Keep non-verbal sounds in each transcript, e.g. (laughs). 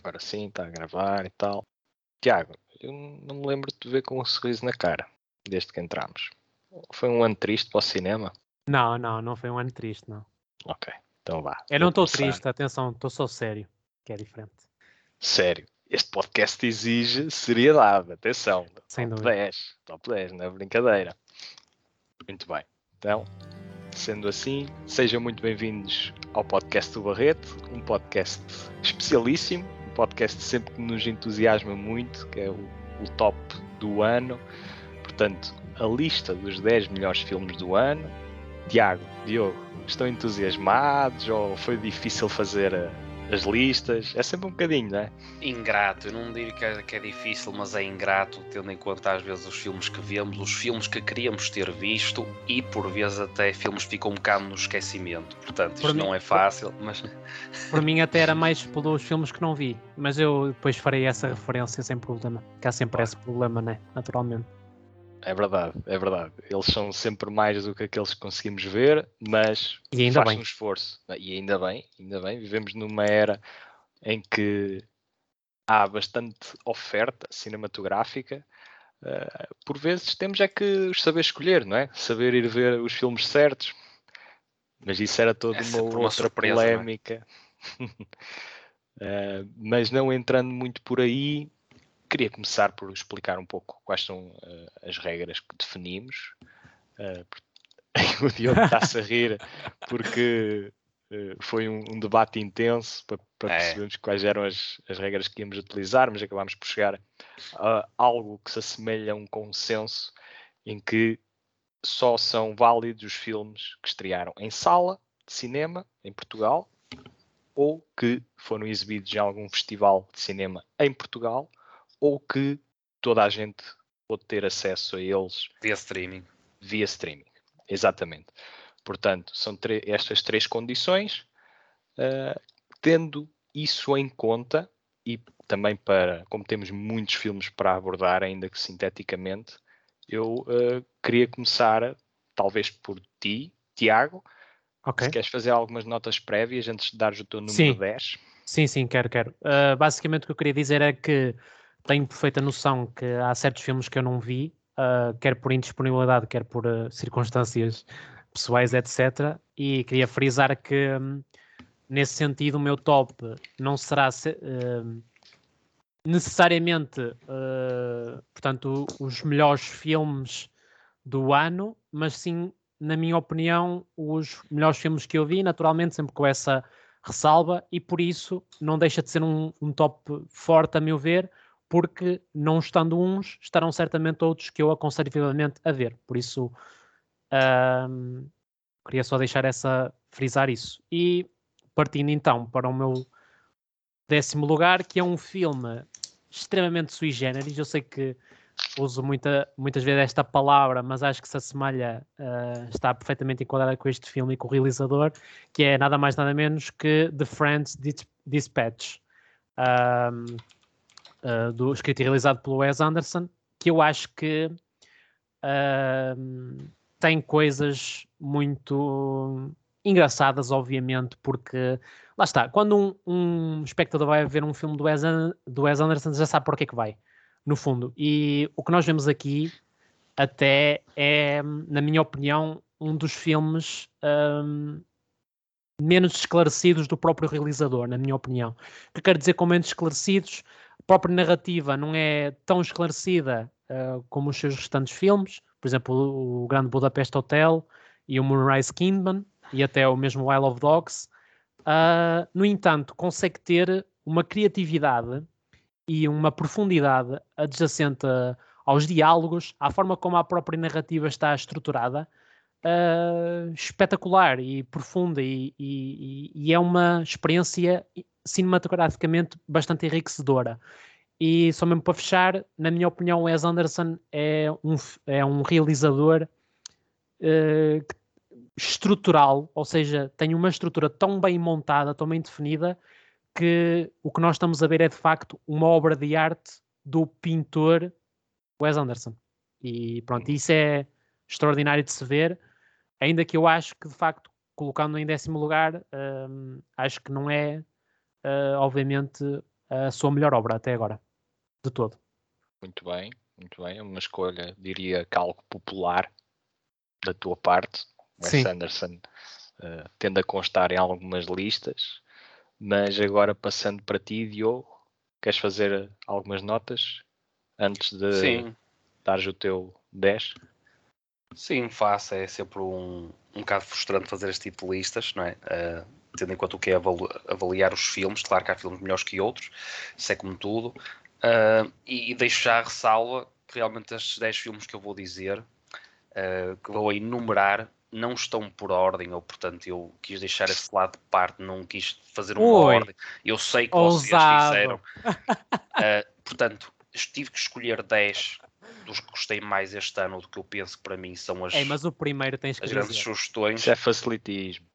Agora sim, está a gravar e tal. Tiago, eu não me lembro de te ver com um sorriso na cara desde que entramos. Foi um ano triste para o cinema? Não, não, não foi um ano triste, não. Ok, então vá. Eu não estou triste, atenção, estou só sério, que é diferente. Sério, este podcast exige seriedade, atenção. Sem top dúvida. 10, top 10, não é brincadeira. Muito bem, então, sendo assim, sejam muito bem-vindos ao podcast do Barreto, um podcast especialíssimo, podcast sempre que nos entusiasma muito, que é o, o top do ano. Portanto, a lista dos 10 melhores filmes do ano. Tiago, Diogo, estão entusiasmados ou foi difícil fazer a- as listas? É sempre um bocadinho, não é? Ingrato, eu não digo que é, que é difícil, mas é ingrato tendo em conta às vezes os filmes que vemos, os filmes que queríamos ter visto e por vezes até filmes que ficam um bocado no esquecimento. Portanto, isto Por mim- não é fácil, mas Por mim até era (laughs) mais pelos filmes que não vi, mas eu depois farei essa referência sem problema, que há sempre esse problema, né? Naturalmente. É verdade, é verdade. Eles são sempre mais do que aqueles que conseguimos ver, mas E ainda faz bem. um esforço. E ainda bem, ainda bem. Vivemos numa era em que há bastante oferta cinematográfica. eh, por vezes temos é que os saber escolher, não é? Saber ir ver os filmes certos. Mas isso era toda É uma outra surpresa, não é? polémica. Eh, (laughs) mas não entrando muito por aí, queria começar por explicar um pouco quais são eh, as regras que definimos. Por- (laughs) o Diogo está-se a rir porque eh, foi um, um debate intenso para, para É. percebermos quais eram as, as regras que íamos utilizar, mas acabámos por chegar a algo que se assemelha a um consenso em que só são válidos os filmes que estrearam em sala de cinema em Portugal ou que foram exibidos em algum festival de cinema em Portugal ou que toda a gente pode ter acesso a eles via streaming. via streaming. Exatamente. Portanto, são estas três condições. ah, tendo isso em conta, e também para, como temos muitos filmes para abordar, ainda que sinteticamente, eu ah, queria começar, talvez por ti, Tiago, Ok. se queres fazer algumas notas prévias antes de dares o teu número Sim. 10. Sim, sim, quero, quero. Uh, basicamente o que eu queria dizer é que tenho perfeita noção que há certos filmes que eu não vi, uh, quer por indisponibilidade, quer por uh, circunstâncias pessoais, etc. E queria frisar que, hum, nesse sentido, o meu top não será se- hum, necessariamente, uh, portanto, os melhores filmes do ano, mas sim, na minha opinião, os melhores filmes que eu vi, naturalmente, sempre com essa ressalva, e por isso não deixa de ser um, um top forte, a meu ver, porque não estando uns, estarão certamente outros que eu aconselho vivamente a ver. Por isso, ahm, queria só deixar essa, frisar isso. E partindo então para o meu décimo lugar, que é um filme extremamente sui generis. Eu sei que uso muita, muitas vezes esta palavra, mas acho que se assemelha, ah, está perfeitamente enquadrada com este filme e com o realizador, que é nada mais nada menos que The Friends Dis- Dispatch, ahm, ah, do, escrito e realizado pelo Wes Anderson, que eu acho que ahm, tem coisas muito engraçadas, obviamente, porque lá está, quando um, um espectador vai ver um filme do Wes, do Wes Anderson já sabe por que é que vai, no fundo. E o que nós vemos aqui até é, na minha opinião, um dos filmes ahm, menos esclarecidos do próprio realizador, na minha opinião. O que quero dizer com menos esclarecidos, a própria narrativa não é tão esclarecida ah, como os seus restantes filmes, por exemplo, o, Grande Budapest Hotel e o Moonrise Kingdom, e até o mesmo Isle of Dogs. Ah, no entanto, consegue ter uma criatividade e uma profundidade adjacente aos diálogos, à forma como a própria narrativa está estruturada, ah, espetacular e profunda, e, e- e é uma experiência cinematograficamente bastante enriquecedora. E só mesmo para fechar, na minha opinião, Wes Anderson é um, é um realizador que- estrutural, ou seja, tem uma estrutura tão bem montada, tão bem definida, que o que nós estamos a ver é de facto uma obra de arte do pintor Wes Anderson. E pronto, isso é extraordinário de se ver, ainda que eu acho que de facto, colocando em décimo lugar, hum, acho que não é, uh, obviamente, a sua melhor obra até agora, de todo. Muito bem, muito bem. É uma escolha, diria que algo popular da tua parte. Wes Sim. Anderson uh, tende a constar em algumas listas, mas agora passando para ti, Diogo, queres fazer algumas notas antes de Sim, dares o teu 10? Sim, faço. É sempre um, um bocado frustrante fazer este tipo de listas, não é? Eh, tendo em conta o que é avaliar os filmes, claro que há filmes melhores que outros, isso é como tudo. Eh, e, e deixo já a ressalva que realmente estes 10 filmes que eu vou dizer, eh, que vou enumerar, não estão por ordem, ou portanto eu quis deixar esse lado de parte, não quis fazer uma Oi. ordem. Eu sei que vocês Ousado. fizeram. Eh, portanto, tive que escolher 10 dos que gostei mais este ano, do que eu penso que para mim são as, Ei, mas o primeiro tens que as grandes dizer. sugestões. Isso é facilitismo.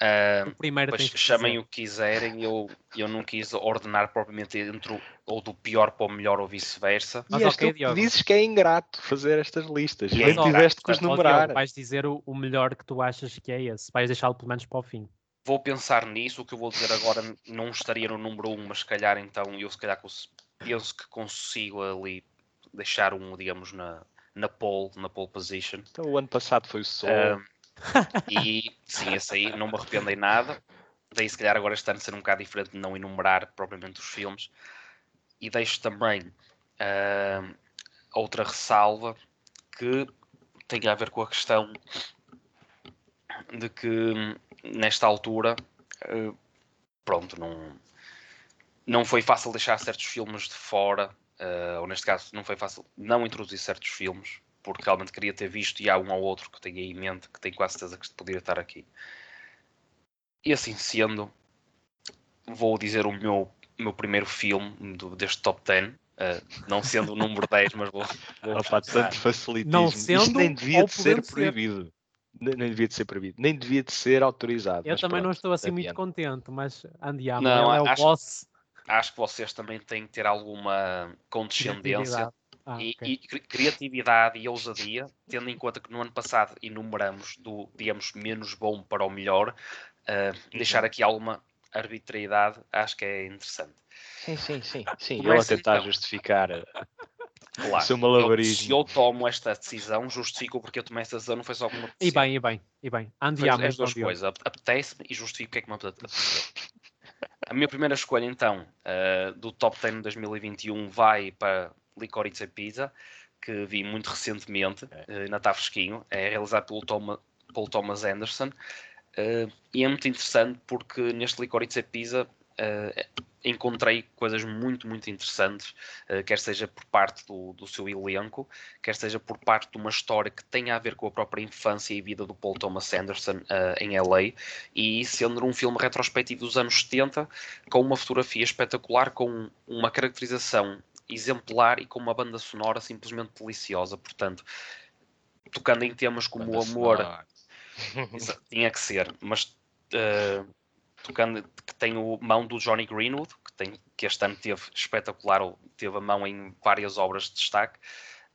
Ah, O primeiro Pois chamem dizer. o que quiserem, eu, eu não quis ordenar propriamente entre o- ou do pior para o melhor ou vice-versa. Mas e és ok, tu que Diogo. dizes que é ingrato fazer estas listas. E é ingrato, tiveste que os Ó, Diogo, numerar. vais dizer o, o melhor que tu achas que é esse. Vais deixá-lo pelo menos para o fim. Vou pensar nisso, o que eu vou dizer agora não estaria no número 1, mas se calhar então eu se calhar penso que consigo ali deixar um, digamos, na, na pole, na pole position. Então o ano passado foi o Sol. Ah, (laughs) e sim, esse aí não me arrependo em nada. Daí se calhar agora este ano ser um bocado diferente de não enumerar propriamente os filmes. E deixo também ah, outra ressalva que tem a ver com a questão de que hum, nesta altura ah, pronto, não, não foi fácil deixar certos filmes de fora, ah, ou neste caso não foi fácil não introduzir certos filmes, porque realmente queria ter visto e há um ou outro que tenho aí em mente que tenho quase certeza que poderia estar aqui. E assim sendo, vou dizer o meu, meu primeiro filme do- deste top 10, ah, não sendo o número (laughs) 10, mas vou, vou Opa, tanto facilitismo. Não Isto sendo nem devia de ser podendo ser. proibido. Nem, nem devia de ser proibido. Nem devia de ser autorizado. Eu também não pronto, estou assim muito contente, mas andiamo, Não, é o acho- boss. Acho que vocês também têm que ter alguma condescendência. Ah, e, ok. e cri- criatividade e ousadia, tendo em conta que no ano passado enumeramos do, digamos, menos bom para o melhor, uh, deixar aqui alguma arbitrariedade, acho que é interessante. Sim, sim, sim. sim. Ele a tentar então. justificar (laughs) Claro, o seu eu, malabarismo. se eu tomo esta decisão, justifico porque eu tomei esta decisão, não foi só alguma E bem, e bem, e bem. Andiamo, as duas coisas, ap- apetece-me e justifico o que é que me apeteceu. A minha primeira escolha, então, uh, do Top 10 de 2021 vai para Licorice Pizza, que vi muito recentemente, uh, ainda está fresquinho, é realizado pelo Toma- Paul Thomas Anderson, uh, e é muito interessante porque neste Licorice Pizza uh, encontrei coisas muito, muito interessantes, uh, quer seja por parte do, do seu elenco, quer seja por parte de uma história que tenha a ver com a própria infância e vida do Paul Thomas Anderson uh, em LA, e sendo um filme retrospectivo dos anos 70, com uma fotografia espetacular, com uma caracterização exemplar e com uma banda sonora simplesmente deliciosa. Portanto, tocando em temas como o Banda amor, sonora. Exa- tinha que ser, mas uh, tocando que tem o mão do Johnny Greenwood, que, tem, que este ano teve espetacular, teve a mão em várias obras de destaque.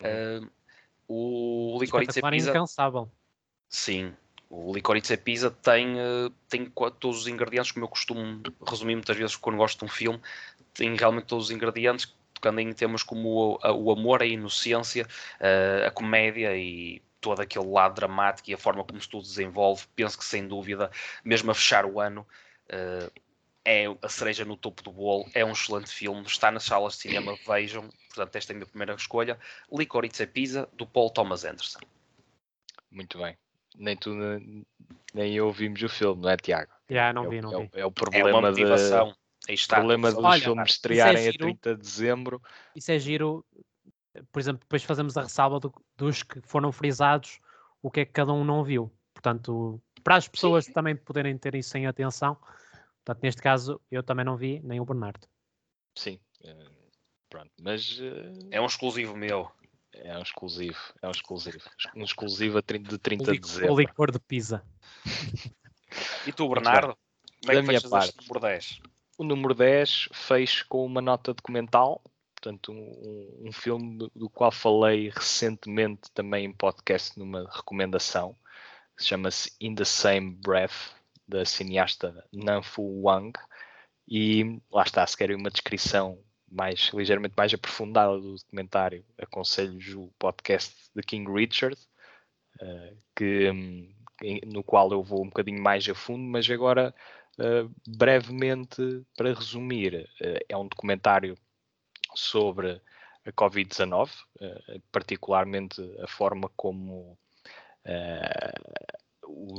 Uh, o Licorice Pizza, incansável. sim, o Licorice Pizza tem, uh, tem todos os ingredientes, como eu costumo resumir muitas vezes quando gosto de um filme, tem realmente todos os ingredientes, tocando em temas como o, o amor, a inocência, uh, a comédia e todo aquele lado dramático e a forma como se tudo desenvolve, penso que sem dúvida, mesmo a fechar o ano, é a cereja no topo do bolo, é um excelente filme, está nas salas de cinema, vejam, portanto esta é a minha primeira escolha, Licorice Pizza, do Paul Thomas Anderson. Muito bem. Nem tu nem- eu vimos o filme, não é, Tiago? Já, não é, o- vi, não é o- vi. é o É problema, uma de, aí está. problema dos Olha, filmes é estrearem a giro. 30 de dezembro. Isso é giro. Por exemplo, depois fazemos a ressalva do- dos que foram frisados, o que é que cada um não viu. Portanto, para as pessoas também poderem ter isso em atenção. Portanto, neste caso, eu também não vi, nem o Bernardo. Sim. eh, pronto. Mas eh, É um exclusivo meu. é um exclusivo. É um exclusivo. Um exclusivo a 30 de 30 O, de lic- o dezembro. licor de pizza. E tu, Bernardo? Como é Da que minha parte. este número 10? O número 10 fez com uma nota documental, portanto, um, um- um filme do, do qual falei recentemente também em podcast numa recomendação, que se chama-se In the Same Breath, da cineasta Nanfu Wang, E lá está, se querem uma descrição mais ligeiramente mais aprofundada do documentário, aconselho-vos o podcast de King Richard, uh, que, um, no qual eu vou um bocadinho mais a fundo, mas agora uh, brevemente para resumir, uh, é um documentário sobre a Covid-19, particularmente a forma como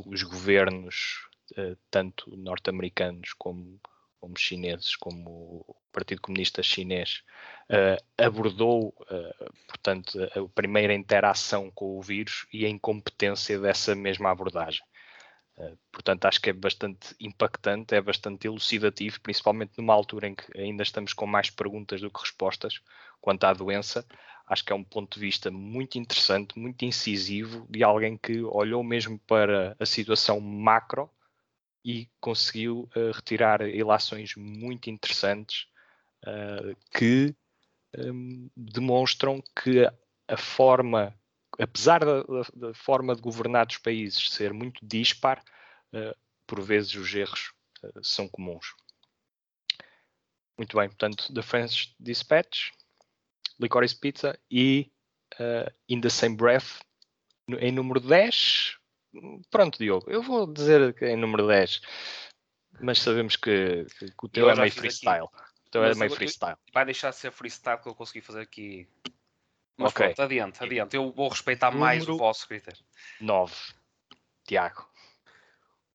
os governos, tanto norte-americanos como como chineses, como o Partido Comunista Chinês, uh, abordou, uh, portanto, a, primeira interação com o vírus e a incompetência dessa mesma abordagem. Portanto, acho que é bastante impactante, é bastante elucidativo, principalmente numa altura em que ainda estamos com mais perguntas do que respostas quanto à doença. Acho que é um ponto de vista muito interessante, muito incisivo, de alguém que olhou mesmo para a situação macro e conseguiu uh, retirar ilações muito interessantes uh, que um, demonstram que a forma, apesar da, da, forma de governar dos países ser muito dispar, uh, por vezes os erros são comuns. Muito bem, portanto, The French Dispatch, Licorice Pizza e In the Same Breath, em número 10, Pronto, Diogo, eu vou dizer que é em número 10, mas sabemos que, que o teu eu é meio freestyle. O teu é meio freestyle. Vai deixar de ser freestyle que eu consegui fazer aqui. Mas okay. pronto, adiante, adiante. Eu vou respeitar número mais o vosso critério. 9. Tiago.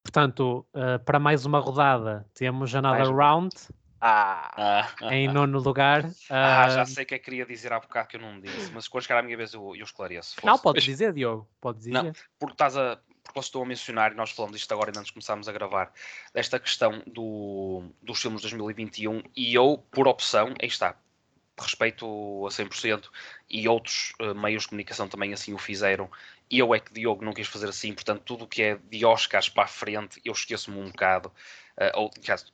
Portanto, uh, para mais uma rodada, temos Another mais Round. Ah. Em nono lugar. (laughs) Ah, já sei o que é que queria dizer há bocado que eu não disse, mas quando chegar à minha vez eu, eu esclareço. Não, podes dizer, Diogo. Podes dizer. Não, porque estás a. Porque eu estou a mencionar, e nós falamos disto agora antes de começarmos a gravar, desta questão do, dos filmes de 2021, e eu, por opção, aí está, respeito a 100%, e outros uh, meios de comunicação também assim o fizeram, e eu é que Diogo não quis fazer assim, portanto, tudo o que é de Oscars para a frente, eu esqueço-me um bocado. Uh, ou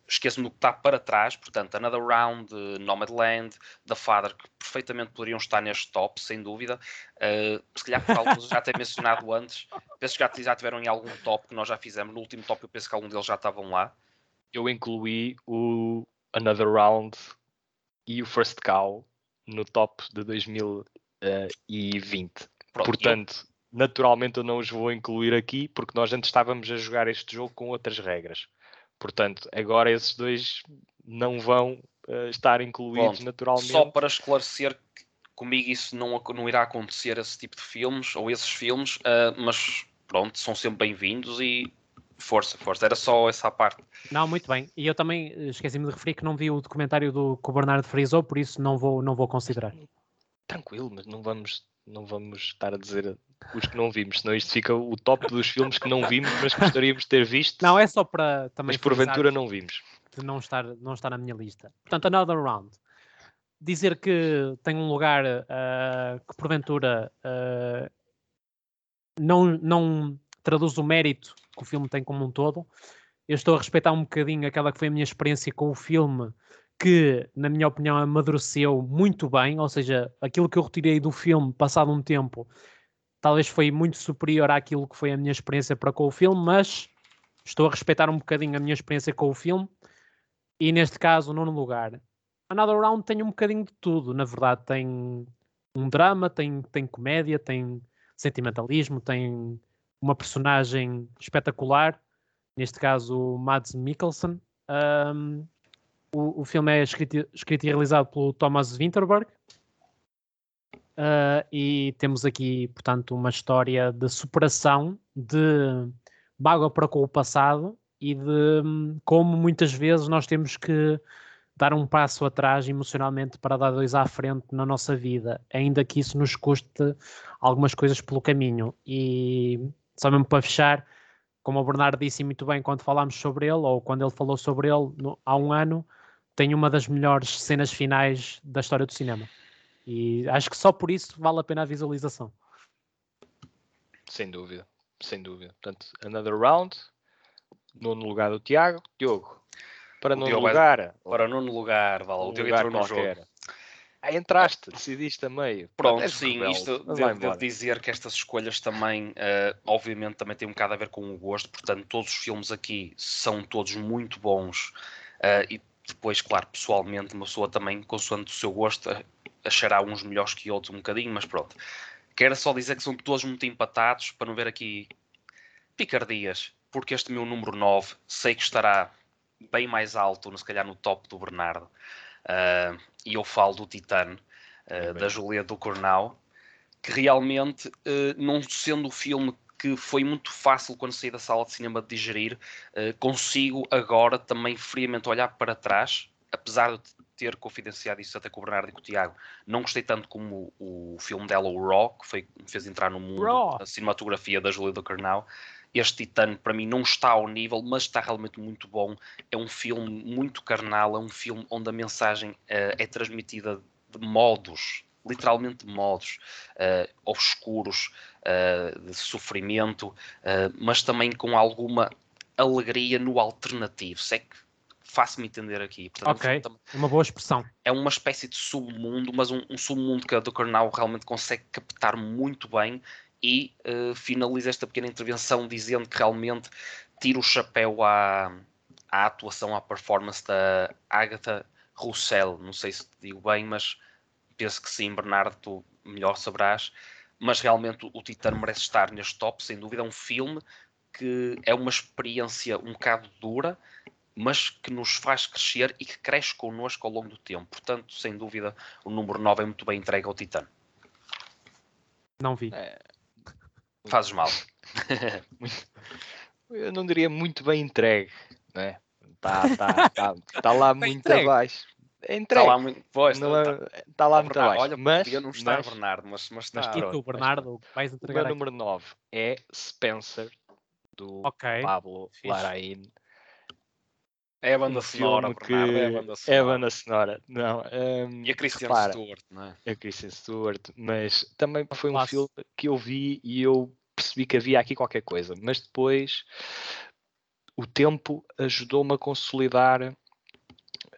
esqueço-me do que está para trás, portanto, Another Round, uh, Nomadland, The Father, que perfeitamente poderiam estar neste top, sem dúvida. Uh, se calhar por alguns já ter mencionado (laughs) antes, penso que já, já tiveram em algum top que nós já fizemos. No último top, eu penso que algum deles já estavam lá. Eu incluí o Another Round e o First Cow no top de 2020. Pronto, Portanto, eu... naturalmente eu não os vou incluir aqui porque nós antes estávamos a jogar este jogo com outras regras. Portanto, agora esses dois não vão uh, estar incluídos Bom, naturalmente. Só para esclarecer que comigo isso não, não irá acontecer, esse tipo de filmes, ou esses filmes, uh, mas pronto, são sempre bem-vindos e força, força. Era só essa parte. Não, muito bem. E eu também eh, esqueci-me de referir que não vi o documentário do que o Bernardo frisou, por isso não vou, não vou considerar. Tranquilo, mas não vamos, não vamos estar a dizer os que não vimos, senão isto fica o top dos filmes que não vimos, mas gostaríamos de ter visto. Não, é só para também. Mas porventura não vimos. De não estar, não estar na minha lista. Portanto, Another Round. Dizer que tem um lugar uh, que porventura uh, não, não traduz o mérito que o filme tem como um todo. Eu estou a respeitar um bocadinho aquela que foi a minha experiência com o filme, que, na minha opinião, amadureceu muito bem, ou seja, aquilo que eu retirei do filme, passado um tempo, talvez foi muito superior àquilo que foi a minha experiência para com o filme, mas estou a respeitar um bocadinho a minha experiência com o filme e neste caso, nono lugar. Another Round tem um bocadinho de tudo, na verdade, tem um drama, tem, tem comédia, tem sentimentalismo, tem uma personagem espetacular, neste caso Mads Mikkelsen. Um, o, o filme é escrito, escrito e realizado pelo Thomas Winterberg, Uh, e temos aqui, portanto, uma história de superação, de mágoa para com o passado e de um, como muitas vezes nós temos que dar um passo atrás emocionalmente para dar dois à frente na nossa vida, ainda que isso nos custe algumas coisas pelo caminho. E só mesmo para fechar, como o Bernardo disse muito bem quando falámos sobre ele, ou quando ele falou sobre ele no, há um ano, tem uma das melhores cenas finais da história do cinema. E acho que só por isso vale a pena a visualização. Sem dúvida, sem dúvida. Portanto, another round, nono lugar do Tiago. Diogo, para o nono Diogo lugar. É, para nono lugar, vale. o Diogo entrou no qualquer. jogo. Ah, entraste, decidiste a meio. Pronto, é sim, rebelde. isto devo, devo, dizer que estas escolhas também, uh, obviamente, também têm um bocado a ver com o gosto, portanto, todos os filmes aqui são todos muito bons uh, e depois, claro, pessoalmente, uma pessoa também, consoante o seu gosto, achará uns melhores que outros um bocadinho, mas pronto. Quero só dizer que são todos muito empatados, para não ver aqui picardias, porque este meu número 9 sei que estará bem mais alto, se calhar no top do Bernardo. Uh, e eu falo do Titano, uh, da Julia do Cornal, que realmente, uh, não sendo o filme que foi muito fácil quando saí da sala de cinema de digerir, consigo agora também friamente olhar para trás, apesar de ter confidenciado isso até com o Bernardo e com o Tiago, não gostei tanto como o, o filme dela, o Raw, que foi, me fez entrar no mundo da cinematografia da Julia do Cornal este Titano para mim não está ao nível, mas está realmente muito bom. É um filme muito carnal, é um filme onde a mensagem uh, é transmitida de modos, literalmente de modos uh, obscuros, uh, de sofrimento, mas também com alguma alegria no alternativo. Se é que faço-me entender aqui. Portanto, ok, é uma boa expressão. É uma espécie de submundo, mas um, um submundo que a do Karnal realmente consegue captar muito bem e uh, finaliza esta pequena intervenção dizendo que realmente tira o chapéu à, à atuação, à performance da Agatha Roussel. Não sei se digo bem, mas penso que sim, Bernardo, tu melhor saberás. Mas realmente o Titano merece estar neste top, sem dúvida. É um filme que é uma experiência um bocado dura, mas que nos faz crescer e que cresce connosco ao longo do tempo. Portanto, sem dúvida, o número 9 é muito bem entregue ao Titano. Não vi. É, Fazes mal. (laughs) Eu não diria muito bem entregue, né? Está tá, tá, tá lá muito entregue. abaixo. É entregue. Está lá muito, pois, não é, tá lá muito abaixo. Olha, mas, não está mas, Bernardo, mas, mas está. Mas e tu, Bernardo, vais entregar O meu número 9 é Spencer, do okay. Pablo Fiz. Larraín. É a banda um sonora, que Bernardo, é a banda sonora. É a banda sonora, não. Um, e a Christian repara, Stewart, não é? A Christian Stewart, mas também foi um filme que eu vi e eu percebi que havia aqui qualquer coisa, mas depois o tempo ajudou-me a consolidar uh,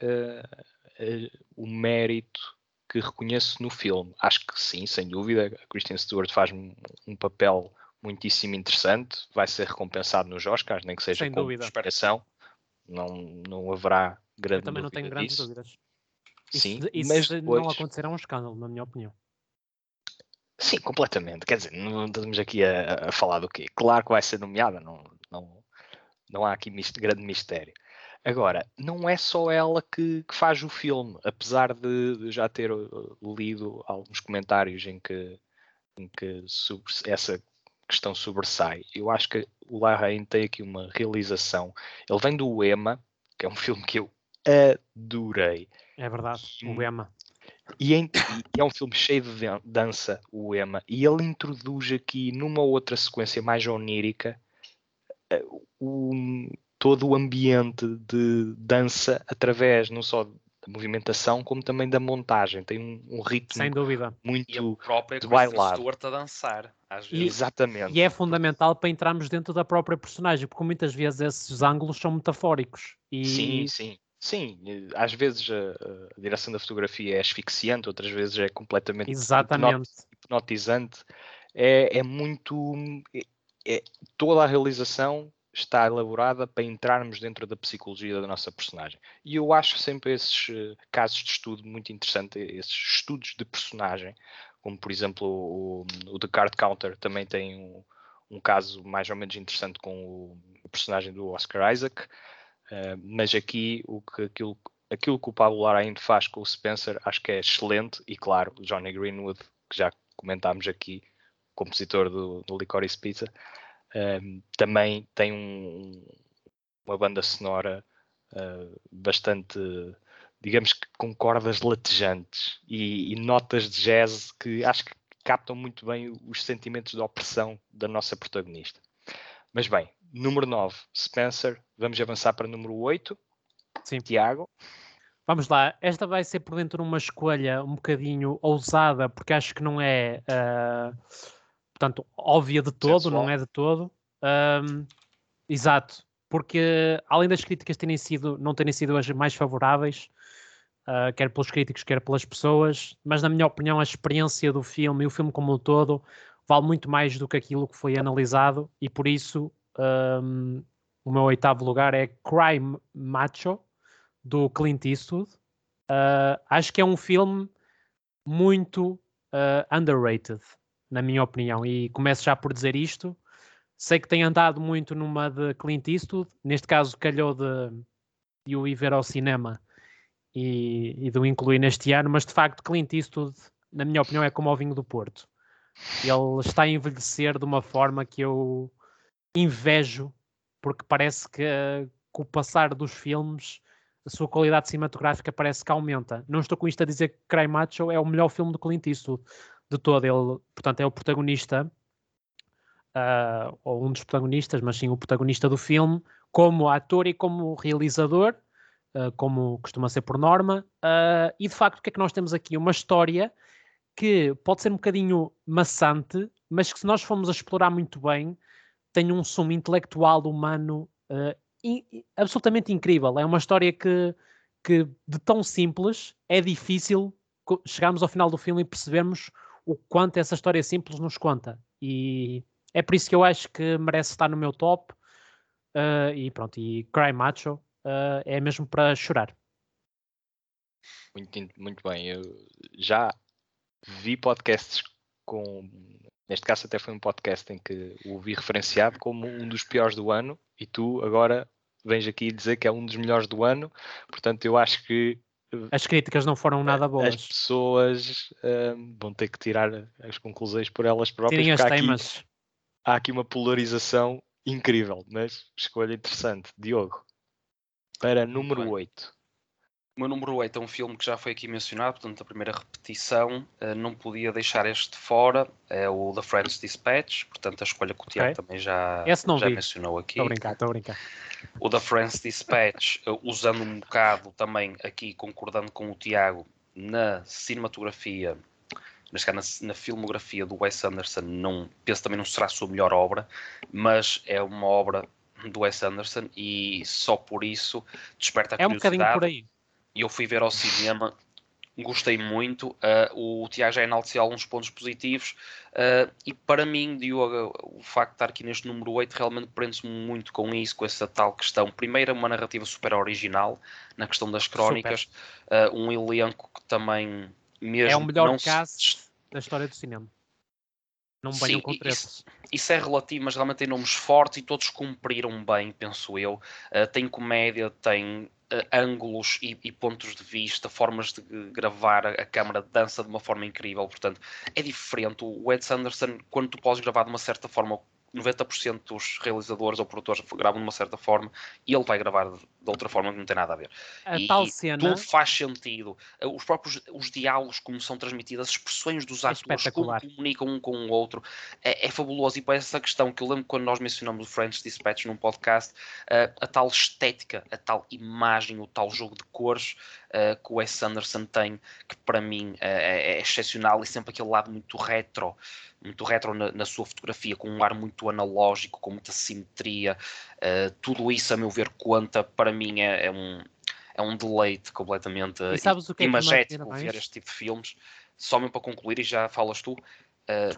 uh, o mérito que reconheço no filme. Acho que sim, sem dúvida, a Christian Stewart faz um, um papel muitíssimo interessante, vai ser recompensado nos Oscars, nem que seja sem com dúvida. esperação. Não, não haverá grande Eu também não tenho grandes dúvidas. Sim, isso, mas depois... não acontecerá um escândalo, na minha opinião. Sim, completamente. Quer dizer, não estamos aqui a, a, falar do quê? Claro que vai ser nomeada, não, não, não há aqui mist grande mistério. Agora, não é só ela que, que faz o filme, apesar de, de, já ter uh, lido alguns comentários em que, em que sobre, essa questão sobressai. Eu acho que o Larraín tem aqui uma realização. Ele vem do EMA, que é um (laughs) filme que eu adorei. É verdade, o EMA. E, em, é um filme cheio de dança, o Ema, e ele introduz aqui numa outra sequência mais onírica eh, todo o ambiente de dança através não só da movimentação como também da montagem. Tem um, um ritmo Sem dúvida. muito e própria de bailado. Stewart a dançar. E, Exatamente. E é fundamental para entrarmos dentro da própria personagem, porque muitas vezes esses ângulos são metafóricos. E... Sim, sim. Sim, às vezes a, a, direção da fotografia é asfixiante, outras vezes é completamente Exatamente. hipnotizante. É, é muito. É, é, toda a realização está elaborada para entrarmos dentro da psicologia da nossa personagem. E eu acho sempre esses uh, casos de estudo muito interessantes, esses estudos de personagem, como por exemplo o, o The Card Counter também tem um, um caso mais ou menos interessante com o, o personagem do Oscar Isaac. Uh, mas aqui o que, aquilo, aquilo que o Pablo Larraín faz com o Spencer acho que é excelente e claro, o Johnny Greenwood, que já comentámos aqui, compositor do, do Licorice Pizza, uh, também tem um, uma banda sonora uh, bastante, digamos que com cordas latejantes e, e notas de jazz que acho que captam muito bem os sentimentos de opressão da nossa protagonista. Mas bem, número 9, Spencer. Vamos avançar para número 8. Sim. Tiago. Vamos lá, esta vai ser por dentro uma escolha um bocadinho ousada, porque acho que não é, uh, portanto, óbvia de todo, Sensual. não é de todo. Um, exato, porque além das críticas terem sido, não terem sido as mais favoráveis, uh, quer pelos críticos, quer pelas pessoas, mas na minha opinião a experiência do filme e o filme como um todo vale muito mais do que aquilo que foi analisado e por isso um, o meu oitavo lugar é Crime Macho, do Clint Eastwood. Uh, acho que é um filme muito uh, underrated, na minha opinião. E começo já por dizer isto. Sei que tem andado muito numa de Clint Eastwood, neste caso calhou de, de o ir ver ao cinema e, e de o incluir neste ano, mas de facto Clint Eastwood, na minha opinião, é como o vinho do Porto. Ele está a envelhecer de uma forma que eu invejo, porque parece que com o passar dos filmes a sua qualidade cinematográfica parece que aumenta. Não estou com isto a dizer que Cry Macho é o melhor filme do Clint Eastwood de todo. Ele, portanto, é o protagonista, uh, ou um dos protagonistas, mas sim o protagonista do filme, como ator e como realizador, uh, como costuma ser por norma. Uh, e de facto, o que é que nós temos aqui? Uma história que pode ser um bocadinho maçante, mas que se nós formos a explorar muito bem, tem um sumo intelectual humano in, absolutamente incrível. É uma história que, que, de tão simples, é difícil chegarmos ao final do filme e percebermos o quanto essa história simples nos conta. E é por isso que eu acho que merece estar no meu top. Uh, e pronto, e Cry Macho uh, é mesmo para chorar. Muito, muito bem. Eu já vi podcasts com. Neste caso, até foi um podcast em que o vi referenciado como um dos piores do ano, e tu agora vens aqui dizer que é um dos melhores do ano. Portanto, eu acho que. As críticas não foram nada boas. As pessoas um, vão ter que tirar as conclusões por elas próprias. Tirem as temas. Aqui, há aqui uma polarização incrível, mas escolha interessante. Diogo, para número 8. O meu número 8 é um filme que já foi aqui mencionado, portanto, a primeira repetição, uh, não podia deixar este fora, é o The Friends Dispatch, portanto, a escolha que o Tiago okay. também já, já mencionou aqui. Estou a brincar, estou a brincar. O The Friends Dispatch, uh, usando um bocado também aqui, concordando com o Tiago, na cinematografia, mas cá na, na, filmografia do Wes Anderson, não, penso também não será a sua melhor obra, mas é uma obra do Wes Anderson e só por isso desperta a curiosidade. É um bocadinho por aí e eu fui ver ao cinema, gostei muito. Uh, o Tiago já enalteceu alguns pontos positivos uh, e para mim, Diogo, o facto de estar aqui neste número 8 realmente prende-se muito com isso, com essa tal questão. Primeiro, uma narrativa super original na questão das crónicas, uh, um elenco que também mesmo. É o melhor cast se... da história do cinema. Não com isso, isso, é relativo, mas realmente tem nomes fortes e todos cumpriram bem, penso eu. Uh, tem comédia, tem ângulos e, e, pontos de vista, formas de gravar a, a câmara dança de uma forma incrível. Portanto, é diferente. O Wes Anderson, quando tu podes gravar de uma certa forma 90% dos realizadores ou produtores gravam de uma certa forma e ele vai gravar de, outra forma que não tem nada a ver. A e, tal cena... tudo faz sentido. Eh, os próprios os diálogos, como são transmitidos, as expressões dos é atores, como comunicam um com o outro, é, é, fabuloso. E para essa questão que eu lembro quando nós mencionamos o French Dispatch num podcast, uh, a tal estética, a tal imagem, o tal jogo de cores uh, que o Wes Anderson tem, que para mim uh, é, é excepcional e sempre aquele lado muito retro muito retro na, na, sua fotografia, com um ar muito analógico, com muita simetria. Uh, tudo isso, a meu ver, conta. Para mim é, é um, é um deleite completamente é imagético ver este tipo de filmes. Só mesmo para concluir, e já falas tu, Uh,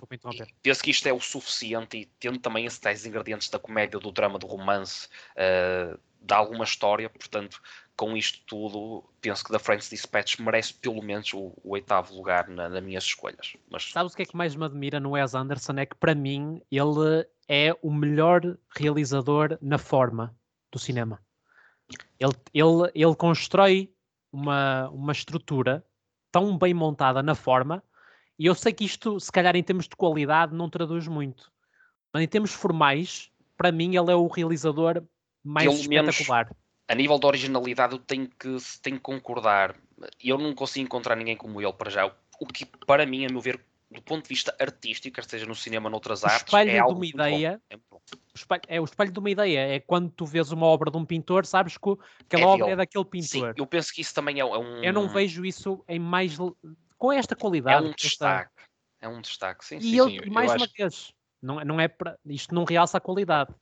penso que isto é o suficiente e tendo também esses tais ingredientes da comédia, do drama, do romance, uh, de alguma história, portanto, com isto tudo, penso que da Friends Dispatch merece pelo menos o, o oitavo lugar na, nas minhas escolhas. Mas... Sabes o que é que mais me admira no Wes Anderson? É que para mim ele é o melhor realizador na forma do cinema. Ele, ele, ele constrói uma, uma estrutura tão bem montada na forma, e eu sei que isto, se calhar, em termos de qualidade, não traduz muito. Mas em termos formais, para mim, ele é o realizador mais Pelo espetacular. Menos a nível de originalidade eu tenho que, tenho que concordar. Eu não consigo encontrar ninguém como ele para já. O que para mim, a meu ver, do ponto de vista artístico, quer seja no cinema ou noutras o artes, é algo de uma ideia. É, o espelho, é o espelho de uma ideia. É quando tu vês uma obra de um pintor, sabes que aquela é obra é daquele pintor. Sim, eu penso que isso também é, é um. Eu não vejo isso em mais. com esta qualidade. É um destaque. Esta... É um destaque, sim. E sim, ele, sim, mais uma acho... vez, não, não é pra... isto não realça a qualidade.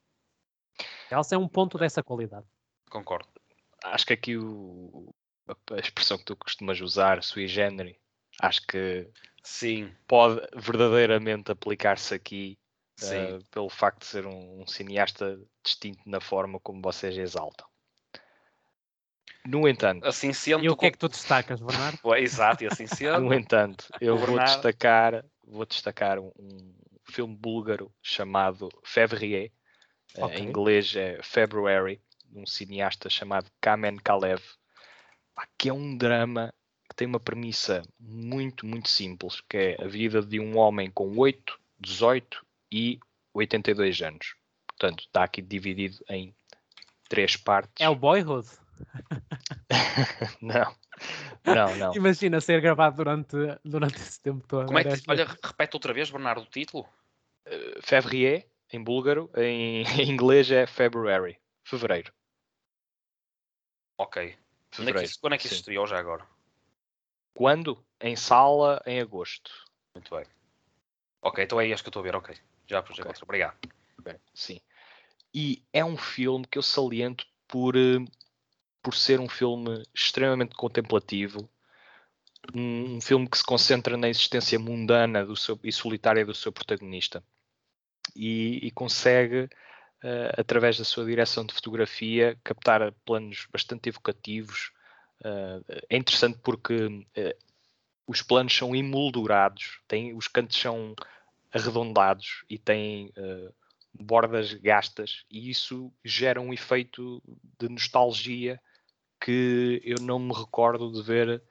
Realça é um ponto dessa qualidade. Concordo. Acho que aqui o, a expressão que tu costumas usar, sui generis, acho que Sim. pode verdadeiramente aplicar-se aqui uh, pelo facto de ser um, um, cineasta distinto na forma como vocês exaltam. No entanto, Assim sendo. E o que é que tu destacas, Bernardo? (laughs) Exato, e assim (laughs) sendo. no entanto, eu vou Bernardo. destacar, vou destacar um, um filme búlgaro chamado Février. Eh, Ok. Em inglês é February, de um cineasta chamado Kamen Kalev, que é um drama tem uma premissa muito, muito simples, que é a vida de um homem com 8, 18 e 82 anos. Portanto, está aqui dividido em três partes. É o Boyhood. (laughs) Não, não, não. Imagina ser gravado durante, durante esse tempo todo. Como é que. Olha, repete outra vez, Bernardo, o título. Février, em búlgaro, em, (laughs) em inglês é February, fevereiro. Ok. Quando é que fevereiro isso, quando é que isso estreou já agora? Quando? Em sala, em agosto. Muito bem. Ok, então é este que eu estou a ver, ok. Já, já Ok. encontrei. Obrigado. Ok, Sim. E é um filme que eu saliento por, eh, por ser um filme extremamente contemplativo, um, um filme que se concentra na existência mundana do seu, e solitária do seu protagonista e, e consegue, eh, através da sua direção de fotografia, captar planos bastante evocativos. Eh, é interessante porque eh, os planos são emoldurados, têm, os cantos são arredondados e têm eh, bordas gastas e isso gera um efeito de nostalgia que eu não me recordo de ver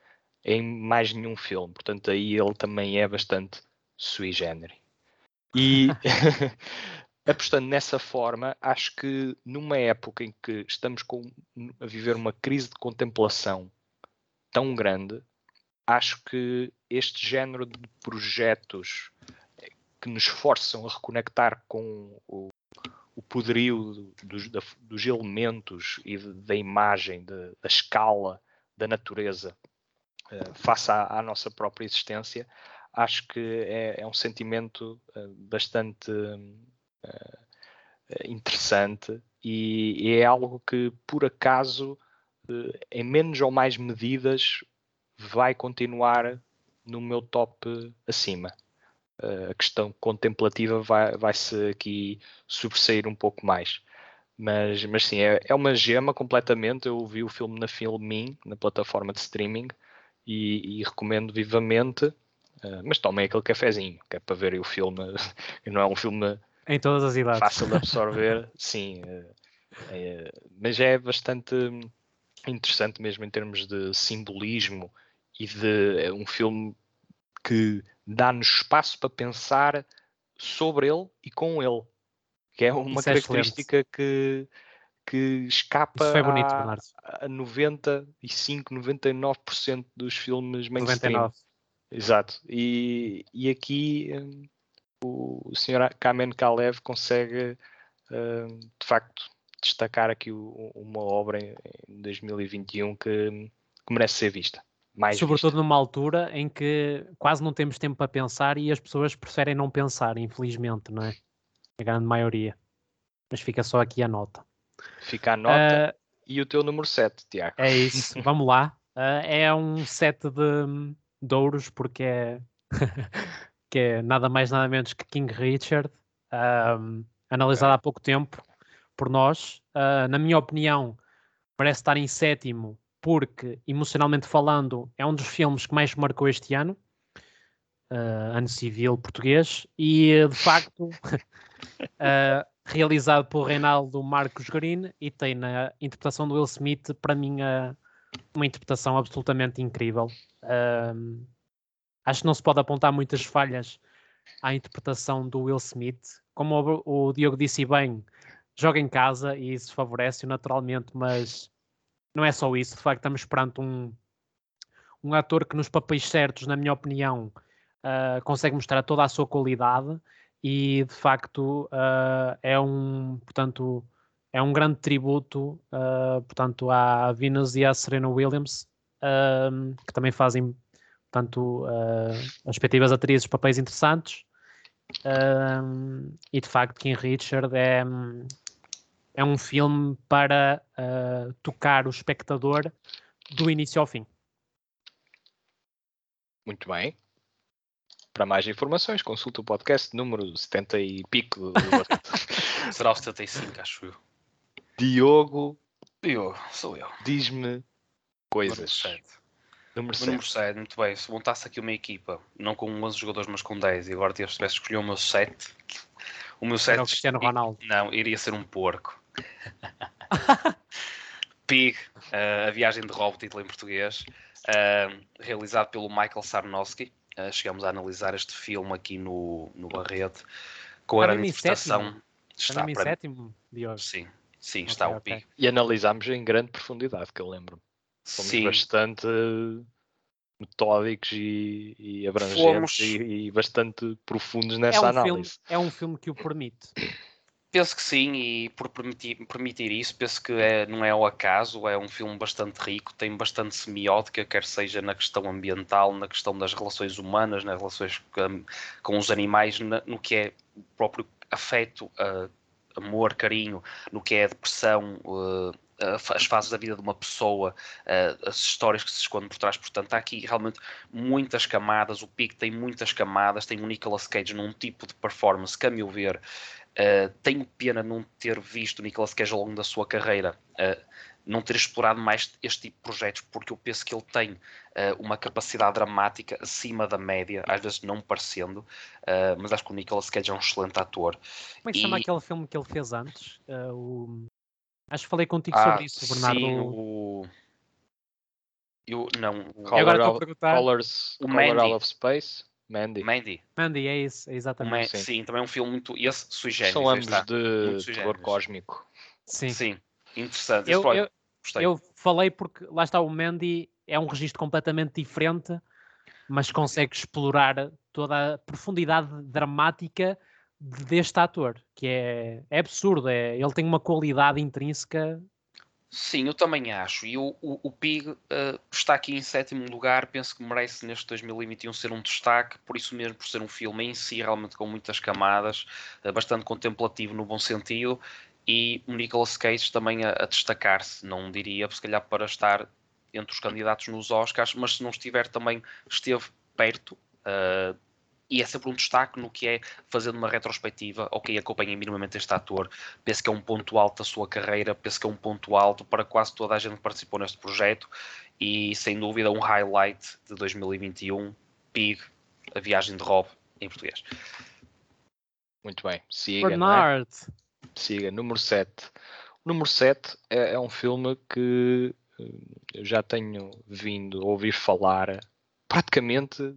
em mais nenhum filme. Portanto, aí ele também é bastante sui generis. E (laughs) (laughs) apostando nessa forma, acho que numa época em que estamos com- a viver uma crise de contemplação tão grande, acho que este género de projetos que nos forçam a reconectar com o, o poderio do- dos, da- dos elementos e de- da imagem, de- da escala da natureza eh, face à, à nossa própria existência, acho que é, é um sentimento eh, bastante eh, eh, interessante e, é algo que, por acaso, eh, em menos ou mais medidas, vai continuar no meu top acima. Uh, a questão contemplativa vai, vai se aqui sobressair um pouco mais. Mas, mas sim, é, é uma gema completamente. Eu vi o filme na Filmin, na plataforma de streaming, e, e recomendo vivamente. Mas tomem aquele cafezinho, que é para verem o filme. (laughs) não é um filme Em todas as idades. fácil de absorver, (laughs) sim. é- mas é bastante interessante mesmo em termos de simbolismo e de é um filme que dá-nos espaço para pensar sobre ele e com ele, que é uma Isso é característica que, que escapa bonito, a, a 95, 99% dos filmes mainstream. 99. Exato. E, e aqui hum, o, o Sr. Kamen Kalev consegue hum, de facto destacar aqui o- uma obra em, em 2021 que, que merece ser vista. Mais Sobretudo vista. numa altura em que quase não temos tempo para pensar e as pessoas preferem não pensar, infelizmente, não é? A grande maioria. Mas fica só aqui a nota. Fica a nota Ah, e o teu número 7, Tiago. é isso, (laughs) vamos lá. Ah, é um set de, de ouros, porque é, que é nada mais nada menos que King Richard, ahm, analisado há pouco tempo por nós. Ah, na minha opinião, merece estar em sétimo, porque, emocionalmente falando, é um dos filmes que mais marcou este ano. ah, ano civil português e de facto (laughs) ah, realizado por Reinaldo Marcos Green e tem na interpretação do Will Smith para mim uma interpretação absolutamente incrível Ahm, acho que não se pode apontar muitas falhas à interpretação do Will Smith. Como o, Diogo disse bem joga em casa e isso favorece-o naturalmente mas não é só isso. De facto estamos perante um um ator que nos papéis certos na minha opinião ah, consegue mostrar toda a sua qualidade e de facto ah, é um portanto é um grande tributo ah, portanto à Venus e à Serena Williams que também fazem portanto ah, as respectivas atrizes papéis interessantes Ahm, e de facto King Richard é é um filme para ah, tocar o espectador do início ao fim Muito bem. Para mais informações, consulta o podcast número 70 e pico do. (laughs) Será o 75, acho eu. Diogo, Eu, sou eu. diz-me coisas. Número O número 7. 7, muito bem. Se montasse aqui uma equipa, não com 11 jogadores, mas com 10, e agora tivesse que escolher o meu 7, o meu 7 Era o Cristiano Ronaldo. não, iria ser um porco. (laughs) Pig, eh, a viagem de Rob, título em português, eh, realizado pelo Michael Sarnowski. Eh, chegamos a analisar este filme aqui no, no Barreto, com a grande interpretação. Está Está em para sétimo, Diogo. Sim, sim, Ok, está o ok. Pig. E analisámos em grande profundidade, que eu lembro. Fomos Sim, bastante metódicos e, e abrangentes Fomos. e, e bastante profundos É nessa um, filme, análise. é um filme que o permite. Penso que sim, e por permitir, permitir isso, penso que é, não é ao acaso, é um filme bastante rico, tem bastante semiótica, quer seja na questão ambiental, na questão das relações humanas, nas relações com, com os animais, na- no que é o próprio afeto, ah, amor, carinho, no que é a depressão, fa- as fases da vida de uma pessoa, ah, as histórias que se escondem por trás. Portanto, há aqui realmente muitas camadas. O Pico tem muitas camadas. Tem o Nicolas Cage num tipo de performance que, a meu ver, Uh, tenho pena não ter visto o Nicolas Cage ao longo da sua carreira, não ter explorado mais este tipo de projetos, porque eu penso que ele tem uh, uma capacidade dramática acima da média, às vezes não parecendo, uh, mas acho que o Nicolas Cage é um excelente ator. Como é que se chama E- aquele filme que ele fez antes? Uh, o- Acho que falei contigo Ah, sobre isso, Bernardo. Sim, o... Eu, não, o E agora estou a Color, perguntar. Colors, O Color. Out of Space, Mandy. Mandy. Mandy, é isso, é exatamente. Ma- Sim. sim. também é um filme muito. Esse sui generis, São ambos está. de terror cósmico. Sim. Sim, interessante. Eu- eu-. Eu falei porque lá está o Mandy, é um registro completamente diferente, mas consegue explorar toda a profundidade dramática deste ator, que é, é absurdo. É, ele tem uma qualidade intrínseca. Sim, eu também acho. E o, o, o Pig eh, está aqui em sétimo lugar. Penso que merece neste 2021 ser um destaque, por isso mesmo, por ser um filme em si realmente com muitas camadas, eh, bastante contemplativo no bom sentido. E o Nicolas Cage também a, a destacar-se, não diria, se calhar para estar entre os candidatos nos Oscars, mas se não estiver também esteve perto. eh, e é sempre um destaque no que é fazendo uma retrospectiva. Ok, acompanhei minimamente este ator, penso que é um ponto alto da sua carreira, penso que é um ponto alto para quase toda a gente que participou neste projeto e sem dúvida um highlight de 2021, Pig, a viagem de Rob em português. Muito bem. Siga, não é? Bernard, Siga. Número 7. O número 7 é, é um filme que eh, eu já tenho vindo a ouvir falar praticamente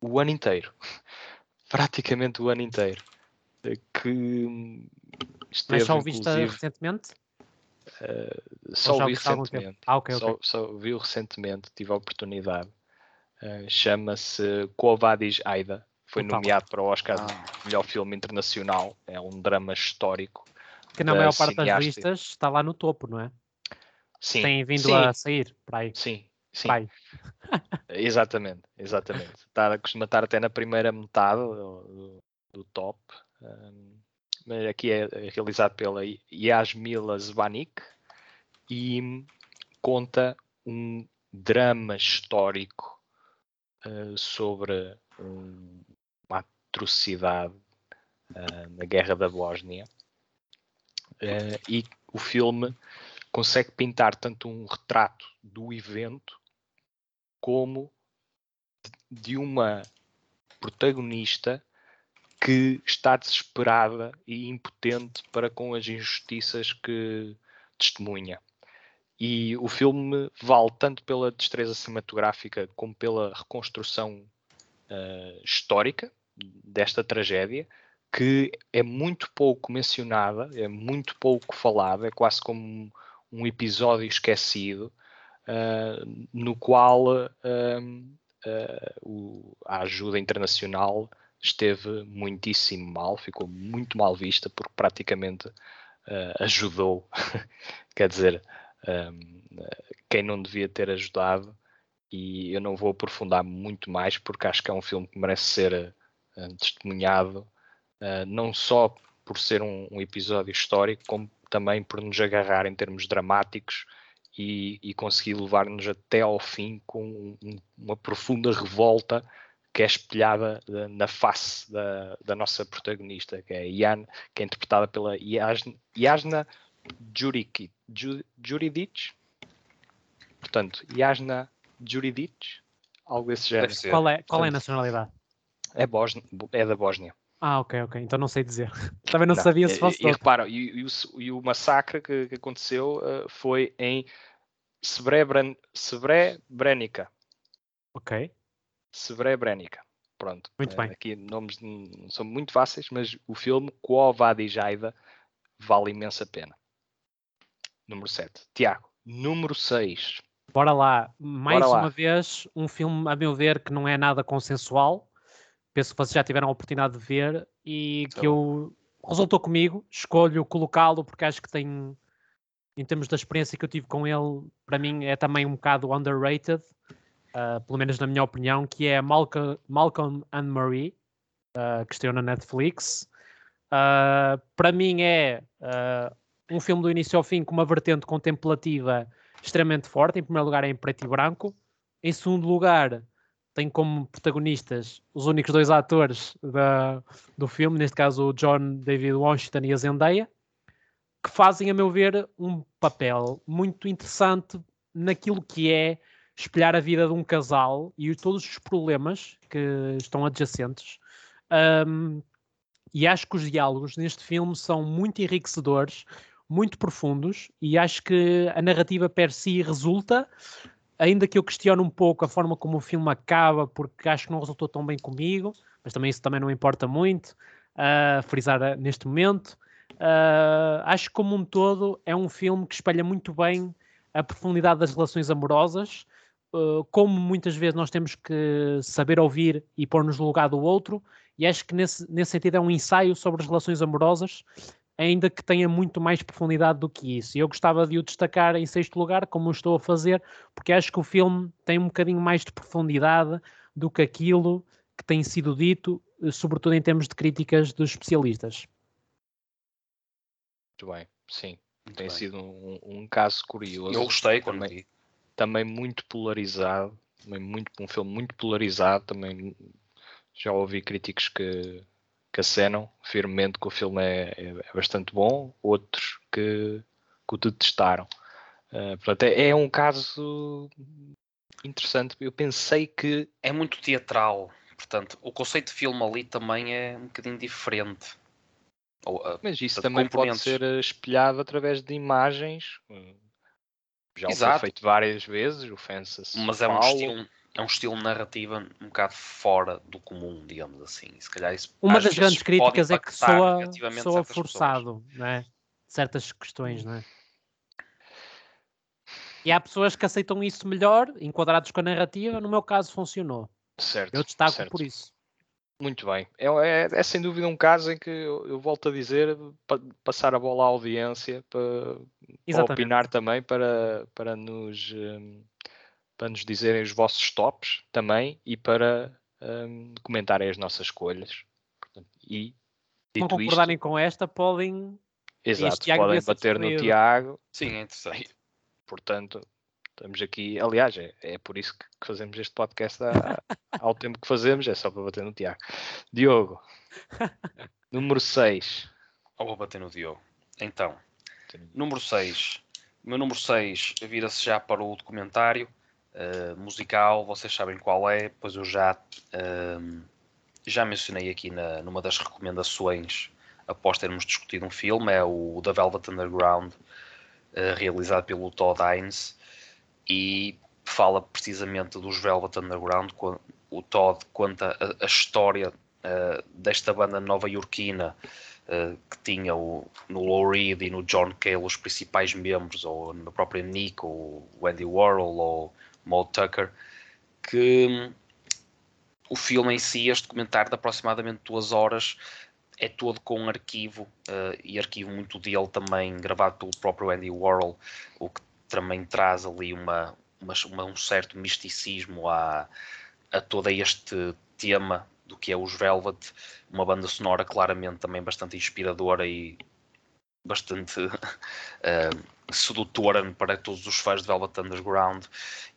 o ano inteiro. (laughs) praticamente o ano inteiro. Que hum, mas esteve, só o viste recentemente? só já o vi recentemente. Ah, ok, ok. Só, só vi recentemente, tive a oportunidade. Eh, Chama-se Covadis Aida. Foi nomeado para o Oscar de Ah. melhor filme internacional. É um drama histórico. Que na maior parte das cineasta. listas está lá no topo, não é? Sim, Tem vindo sim, a sair para aí. sim, sim. aí. (laughs) Exatamente, exatamente. Está, costuma estar até na primeira metade do, do- do top. Um, mas aqui é realizado pela Yasmila Zvanik e conta um drama histórico uh, sobre um- uma atrocidade uh, na Guerra da Bósnia. Uh, e o filme consegue pintar tanto um retrato do evento como de uma protagonista que está desesperada e impotente para com as injustiças que testemunha. E o filme vale tanto pela destreza cinematográfica como pela reconstrução uh, histórica desta tragédia, que é muito pouco mencionada, é muito pouco falada, é quase como um, um episódio esquecido, uh, no qual uh, o, a ajuda internacional esteve muitíssimo mal, ficou muito mal vista porque praticamente ajudou, (laughs) quer dizer, quem não devia ter ajudado e eu não vou aprofundar muito mais porque acho que é um filme que merece ser testemunhado não só por ser um, um, episódio histórico como também por nos agarrar em termos dramáticos e, e conseguir levar-nos até ao fim com um, uma profunda revolta que é espelhada na face da, da nossa protagonista, que é Ian, que é interpretada pela Jasna, Juridic. Juridic? Portanto, Jasna Juridic, algo desse género. Qual é, qual é a Portanto, nacionalidade? É, Bósnia, é da Bósnia. Ah, ok, ok. Então não sei dizer. (laughs) Também não, Não, sabia se e- fosse e, outro. repara, e, e o, e o massacre que, que aconteceu eh, foi em Srebren, Srebrenica. Ok. Srebrenica. Pronto. Muito Eh, bem. Aqui nomes não são muito fáceis, mas o filme Quo Vadis Jaida vale imensa pena. Número 7. Tiago, número 6. Bora lá. Mais Bora lá. uma vez, um filme, a meu ver, que não é nada consensual. Penso que vocês já tiveram a oportunidade de ver e que eu resultou comigo. Escolho colocá-lo porque acho que tem, em termos da experiência que eu tive com ele, para mim é também um bocado underrated, ah, pelo menos na minha opinião, que é Malcolm, Malcolm and Marie, ah, que estreou na Netflix. Ah, para mim é um filme do início ao fim com uma vertente contemplativa extremamente forte. Em primeiro lugar, é em preto e branco. Em segundo lugar, tem como protagonistas os únicos dois atores da- do filme, neste caso o John David Washington e a Zendaya, que fazem, a meu ver, um papel muito interessante naquilo que é espelhar a vida de um casal e todos os problemas que estão adjacentes. Um, e acho que os diálogos neste filme são muito enriquecedores, muito profundos, e acho que a narrativa per si resulta, ainda que eu questione um pouco a forma como o filme acaba, porque acho que não resultou tão bem comigo, mas também isso também não importa muito, a frisar ah, neste momento. Ah, acho que como um todo é um filme que espelha muito bem a profundidade das relações amorosas, uh, como muitas vezes nós temos que saber ouvir e pôr-nos no lugar do outro, e acho que nesse, nesse sentido é um ensaio sobre as relações amorosas, ainda que tenha muito mais profundidade do que isso. E eu gostava de o destacar em sexto lugar, como estou a fazer, porque acho que o filme tem um bocadinho mais de profundidade do que aquilo que tem sido dito, eh, sobretudo em termos de críticas dos especialistas. Muito bem, sim. Muito Tem bem. sido um, um caso curioso. Eu gostei quando também, vi. também muito polarizado. Também muito, um filme muito polarizado. Também já ouvi críticos que, que acenam firmemente que o filme é, é- é bastante bom, outros que, que o detestaram. Uh, portanto, é, é um caso interessante. Eu pensei que É muito teatral. Portanto, o conceito de filme ali também é um bocadinho diferente. Ou, ah, Mas isso também pode ser eh, espelhado através de imagens. Já o foi Exato. feito várias vezes, o Fences. mas é um estilo, é um estilo narrativa um bocado fora do comum, digamos assim. Se calhar isso Uma das grandes críticas é que soa, soa pessoas. forçado, não é? Certas questões, não é? E há pessoas que aceitam isso melhor, enquadrados com a narrativa. No meu caso, funcionou. Certo, Eu destaco certo. por isso. Muito bem. É, é- é sem dúvida um caso em que eu, eu volto a dizer, pa- passar a bola à audiência para, para opinar também, para, para, nos, hum, para nos dizerem os vossos tops também e para hum, comentarem as nossas escolhas. Portanto, E, Se não concordarem com esta, podem. isto, exato, podem bater no. Tiago, Sim, é interessante. (laughs) portanto, estamos aqui. Aliás, é, é por isso que que fazemos este podcast há, (laughs) ao tempo que fazemos, é só para bater no Tiago. Diogo, (laughs) número 6. Ou vou bater no Diogo. Então, número 6. O meu número 6 vira-se já para o documentário eh, musical, vocês sabem qual é, pois eu já, ehm, já mencionei aqui na, numa das recomendações após termos discutido um filme, é o The Velvet Underground, eh, realizado pelo Todd Haynes, e fala precisamente dos Velvet Underground. O Todd conta a, a história eh, desta banda nova-iorquina que tinha o, no Low Reed e no John Cale os principais membros, ou na própria Nick, ou o Andy Warhol, ou Moe Tucker, que hum, o filme em si, este documentário de aproximadamente duas horas, é todo com um arquivo, eh, e arquivo muito dele também, gravado pelo próprio Andy Warhol, o que também traz ali uma, uma- uma- um certo misticismo a, a todo este tema do que é os Velvet, uma banda sonora claramente também bastante inspiradora e bastante (laughs) eh, sedutora para todos os fãs de Velvet Underground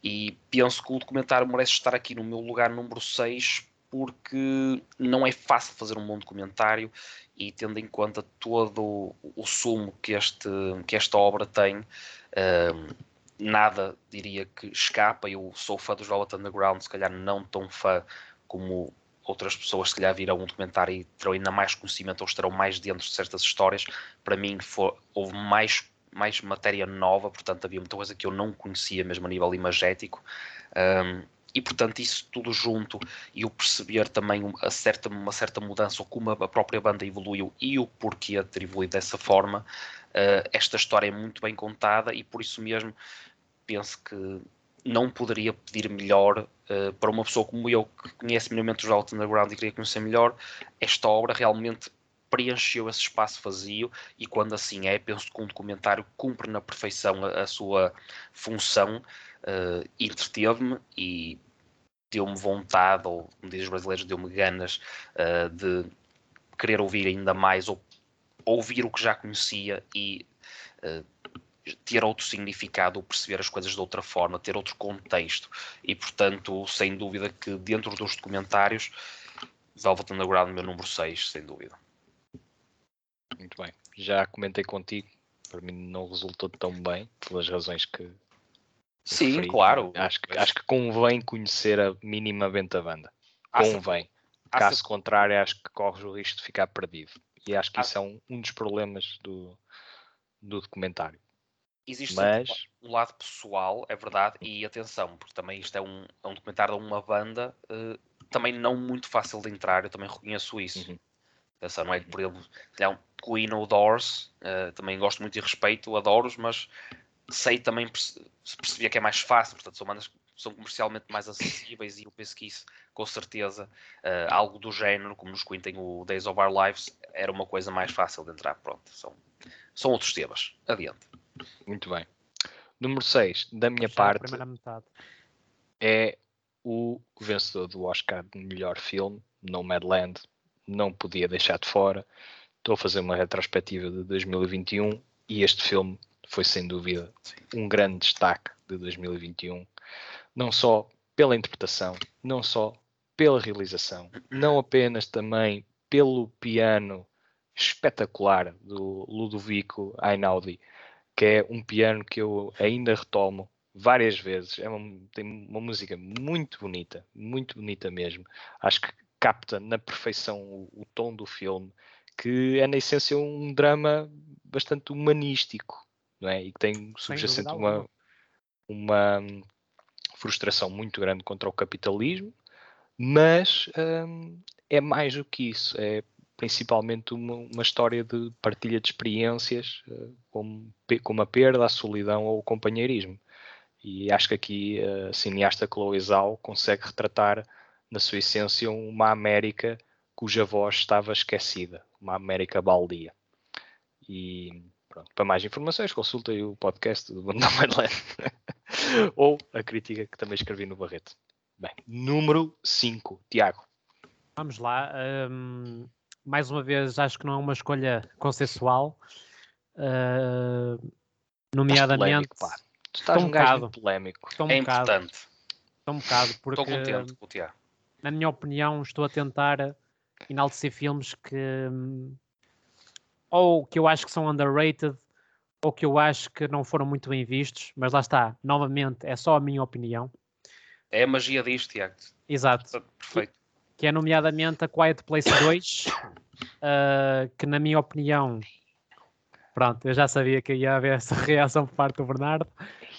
e penso que o documentário merece estar aqui no meu lugar número 6 porque não é fácil fazer um bom documentário e tendo em conta todo o, sumo que, este, que esta obra tem eh, nada diria que escapa. Eu sou fã dos Velvet Underground, se calhar não tão fã como outras pessoas se calhar viram um documentário e terão ainda mais conhecimento ou estarão mais dentro de certas histórias. Para mim houve mais, mais matéria nova, portanto havia muita coisa que eu não conhecia mesmo a nível imagético. Um, e portanto isso tudo junto e o perceber também uma certa, uma certa mudança ou como a própria banda evoluiu e o porquê ter evoluído dessa forma uh, esta história é muito bem contada e por isso mesmo penso que não poderia pedir melhor uh, para uma pessoa como eu que conhece minimamente os Velvet Underground e queria conhecer melhor esta obra realmente preencheu esse espaço vazio e quando assim é, penso que um documentário cumpre na perfeição a, a sua função uh, entreteve-me e deu-me vontade, ou como dizem os brasileiros, deu-me ganas uh, de querer ouvir ainda mais, ou ouvir o que já conhecia e uh, ter outro significado, ou perceber as coisas de outra forma, ter outro contexto. E, portanto, sem dúvida que dentro dos documentários, Velvet Underground, meu número 6, sem dúvida. Muito bem. Já comentei contigo, para mim não resultou tão bem, pelas razões que, Sim, referi. claro. Acho, acho que convém conhecer a minimamente a banda. Convém. Caso contrário, acho que corres o risco de ficar perdido. E acho que isso é um, um dos problemas do, do documentário. Existe Mas... um lado pessoal, é verdade, e atenção, porque também isto é um, é um documentário de uma banda uh, também não muito fácil de entrar, eu também reconheço isso. Uhum. Atenção, não é que, por um Queen ou Doors, uh, também gosto muito e respeito, adoro-os, mas sei também percebia que é mais fácil, portanto são bandas que são comercialmente mais acessíveis e eu penso que isso, com certeza, uh, algo do género, como nos Queen tem o Days of Our Lives, era uma coisa mais fácil de entrar. Pronto, são, são outros temas. Adiante. Muito bem. Número 6, da minha parte, é o vencedor do Oscar de melhor filme, Nomadland. Não podia deixar de fora. Estou a fazer uma retrospectiva de 2021 e este filme foi sem dúvida um grande destaque de 2021, não só pela interpretação, não só pela realização, não apenas também pelo piano espetacular do Ludovico Einaudi, que é um piano que eu ainda retomo várias vezes. É uma, tem uma música muito bonita, muito bonita mesmo. Acho que capta na perfeição o, o tom do filme, que é na essência um drama bastante humanístico, não é? E que tem subjacente uma, uma hum, frustração muito grande contra o capitalismo, mas hum, é mais do que isso, é principalmente uma, uma história de partilha de experiências, como, como a perda, a solidão ou o companheirismo. E acho que aqui a cineasta Chloe Zhao consegue retratar na sua essência uma América cuja voz estava esquecida, uma América baldia. E Pronto, para mais informações, consultem o podcast do Nomadland (laughs) (laughs) ou a crítica que também escrevi no Barreto. Bem, número 5, Tiago. Vamos lá. Um, mais uma vez, acho que não é uma escolha consensual. Uh, nomeadamente. Polémico, pá. Tu estás um, um gajo polémico. Estou um é bocado, importante. Estou um bocado, porque. Estou contente com o Tiago. Na minha opinião, estou a tentar enaltecer filmes que ou que eu acho que são underrated, ou que eu acho que não foram muito bem vistos, mas lá está, novamente, é só a minha opinião. É a magia disto, Tiago. Exato. Perfeito. Que é nomeadamente a Quiet Place 2, uh, ah, que na minha opinião, pronto, eu já sabia que ia haver essa (laughs) reação por parte do Bernardo.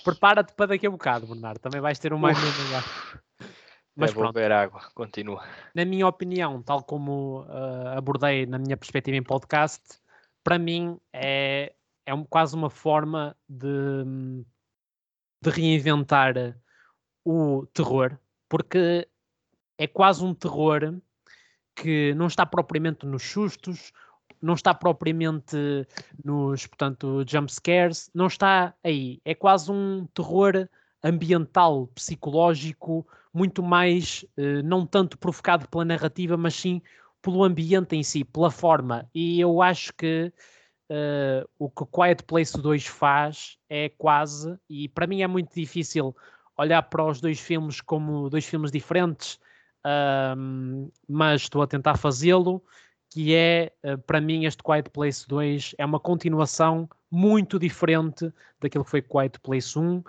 Prepara-te para daqui a bocado, Bernardo, também vais ter um mais Mas é, vou beber água, (laughs) continua. Na minha opinião, tal como uh, abordei na minha perspectiva em podcast, para mim é, é um, quase uma forma de, de reinventar o terror, porque é quase um terror que não está propriamente nos sustos, não está propriamente nos, portanto, jump scares, não está aí. É quase um terror ambiental, psicológico, muito mais, eh, não tanto provocado pela narrativa, mas sim pelo ambiente em si, pela forma. E eu acho que uh, o que Quiet Place 2 faz é quase, e para mim é muito difícil olhar para os dois filmes como dois filmes diferentes, uh, mas estou a tentar fazê-lo, que é, uh, para mim, este Quiet Place 2 é uma continuação muito diferente daquilo que foi Quiet Place 1.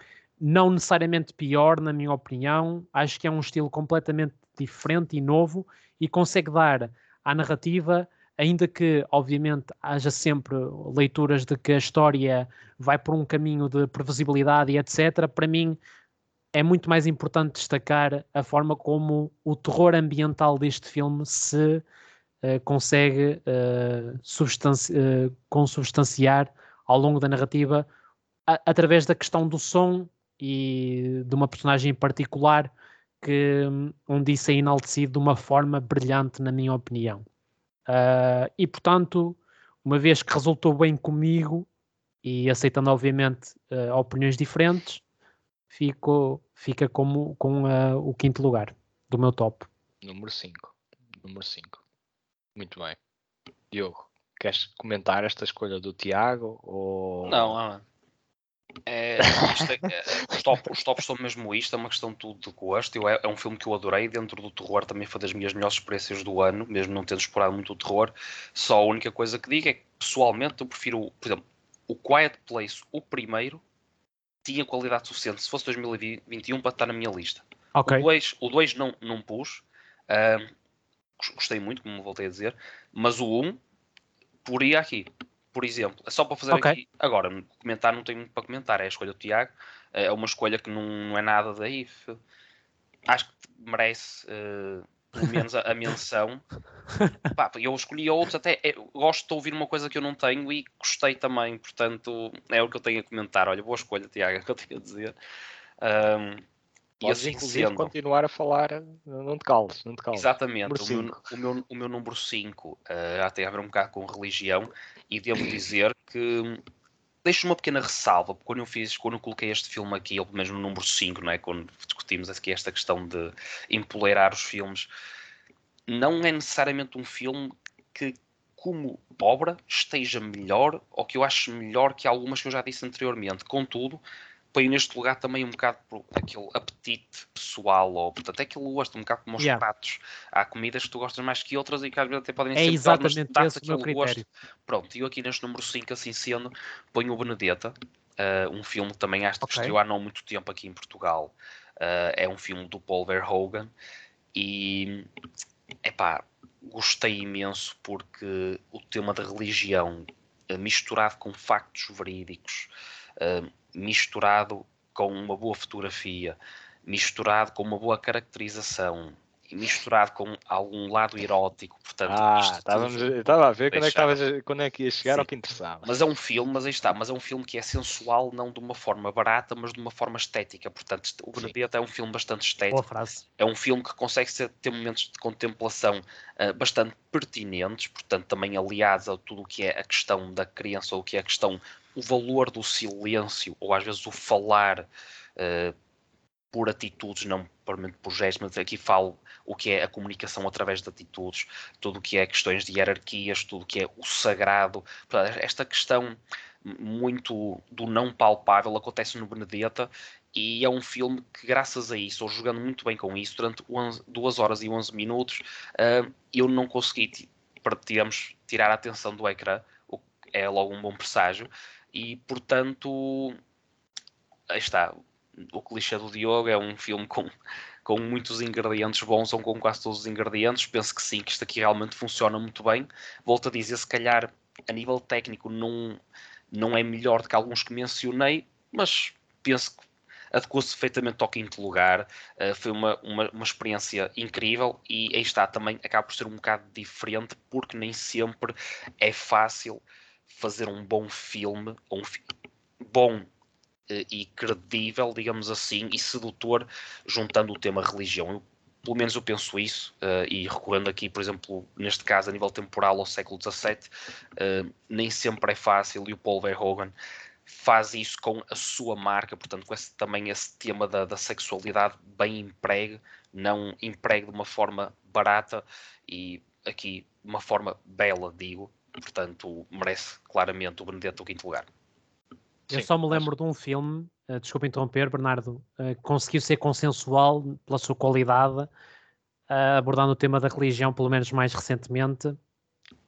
Não necessariamente pior, na minha opinião. Acho que é um estilo completamente diferente e novo e consegue dar à narrativa, ainda que, obviamente, haja sempre leituras de que a história vai por um caminho de previsibilidade e etc. Para mim, é muito mais importante destacar a forma como o terror ambiental deste filme se uh, consegue uh, substanci uh, consubstanciar ao longo da narrativa através da questão do som e de uma personagem em particular que, onde isso é enaltecido de uma forma brilhante, na minha opinião. Uh, e, portanto, uma vez que resultou bem comigo e aceitando, obviamente, uh, opiniões diferentes, fico, fica como, com uh, o quinto lugar do meu top. Número 5. Número 5. Muito bem. Diogo, queres comentar esta escolha do Tiago? Ou... Não, ah, é, é, os, top, os tops são mesmo isto, é uma questão tudo de gosto. é, é, um filme que eu adorei. Dentro do terror também foi das minhas melhores experiências do ano, mesmo não tendo explorado muito o terror. Só a única coisa que digo é que pessoalmente eu prefiro, por exemplo, o Quiet Place, o primeiro, tinha qualidade suficiente se fosse 2021 para estar na minha lista. Okay. O 2 não, não pus, uh, gostei muito, como voltei a dizer, mas o 1 um, poria aqui por exemplo, é só para fazer okay. aqui. Agora, comentar não tenho muito para comentar, é a escolha do Tiago, é uma escolha que não, não é nada daí. Acho que merece uh, pelo menos a, a menção. (laughs) Pá, eu escolhi outros, até é, gosto de ouvir uma coisa que eu não tenho e gostei também, portanto, é o que eu tenho a comentar. Olha, boa escolha, Tiago, é o que eu tenho a dizer. Um, e assim inclusive sendo, continuar a falar, não te cales, não te cales. Exatamente, o meu, o, meu, o meu número 5 uh, já tem a ver um bocado com religião e devo (coughs) dizer que deixo uma pequena ressalva, porque quando eu fiz, quando eu coloquei este filme aqui, ou pelo menos no número 5, não é? quando discutimos aqui esta questão de empoleirar os filmes, não é necessariamente um filme que como obra esteja melhor ou que eu acho melhor que algumas que eu já disse anteriormente. Contudo, põe neste lugar também um bocado por aquele apetite pessoal, ou portanto é aquele gosto, um bocado como os yeah. pratos. Há comidas que tu gostas mais que outras e que às vezes até podem é ser exatamente melhor, mas esse o meu gosto. Pronto, e eu aqui neste número 5, assim sendo, ponho o Benedetta, uh, um filme que também acho que okay. estreou há não muito tempo aqui em Portugal. Uh, é um filme do Paul Verhoeven e epá, gostei imenso porque o tema da religião uh, misturado com factos verídicos uh, misturado com uma boa fotografia, misturado com uma boa caracterização, misturado com algum lado erótico, portanto... Ah, estava a ver quando é, que tavas, quando é que ia chegar Sim. ao que interessava. Mas é um filme, mas aí está, mas é um filme que é sensual, não de uma forma barata, mas de uma forma estética, portanto o Benedetto é um filme bastante estético. Boa frase. É um filme que consegue ser, ter momentos de contemplação uh, bastante pertinentes, portanto também aliados a tudo o que é a questão da criança ou o que é a questão o valor do silêncio, ou às vezes o falar uh, por atitudes, não propriamente por gestos, mas aqui falo o que é a comunicação através de atitudes, tudo o que é questões de hierarquias, tudo o que é o sagrado. Esta questão muito do não palpável acontece no Benedetta e é um filme que, graças a isso, ou jogando muito bem com isso, durante 2 horas e 11 minutos, uh, eu não consegui, digamos, tirar a atenção do ecrã, o que é logo um bom presságio, e portanto, aí está. O clichê do Diogo é um filme com, com muitos ingredientes bons ou com quase todos os ingredientes. Penso que sim, que isto aqui realmente funciona muito bem. Volto a dizer, se calhar a nível técnico não, não é melhor do que alguns que mencionei, mas penso que adequou-se perfeitamente ao quinto lugar. Uh, foi uma, uma, uma, experiência incrível e aí está também, acaba por ser um bocado diferente, porque nem sempre é fácil fazer um bom filme, um fi bom eh, e credível, digamos assim, e sedutor, juntando o tema religião. Eu, pelo menos eu penso isso, uh, e recorrendo aqui, por exemplo, neste caso, a nível temporal ao século XVII, uh, eh, nem sempre é fácil, e o Paul Verhoeven faz isso com a sua marca, portanto, com esse, também esse tema da, da sexualidade bem empregue, não empregue de uma forma barata e aqui uma forma bela, digo, portanto merece claramente o Benedetto o quinto lugar. Eu Sim, só me lembro de um filme, uh, desculpa interromper, Bernardo, uh, conseguiu ser consensual pela sua qualidade, uh, abordando o tema da religião, pelo menos mais recentemente.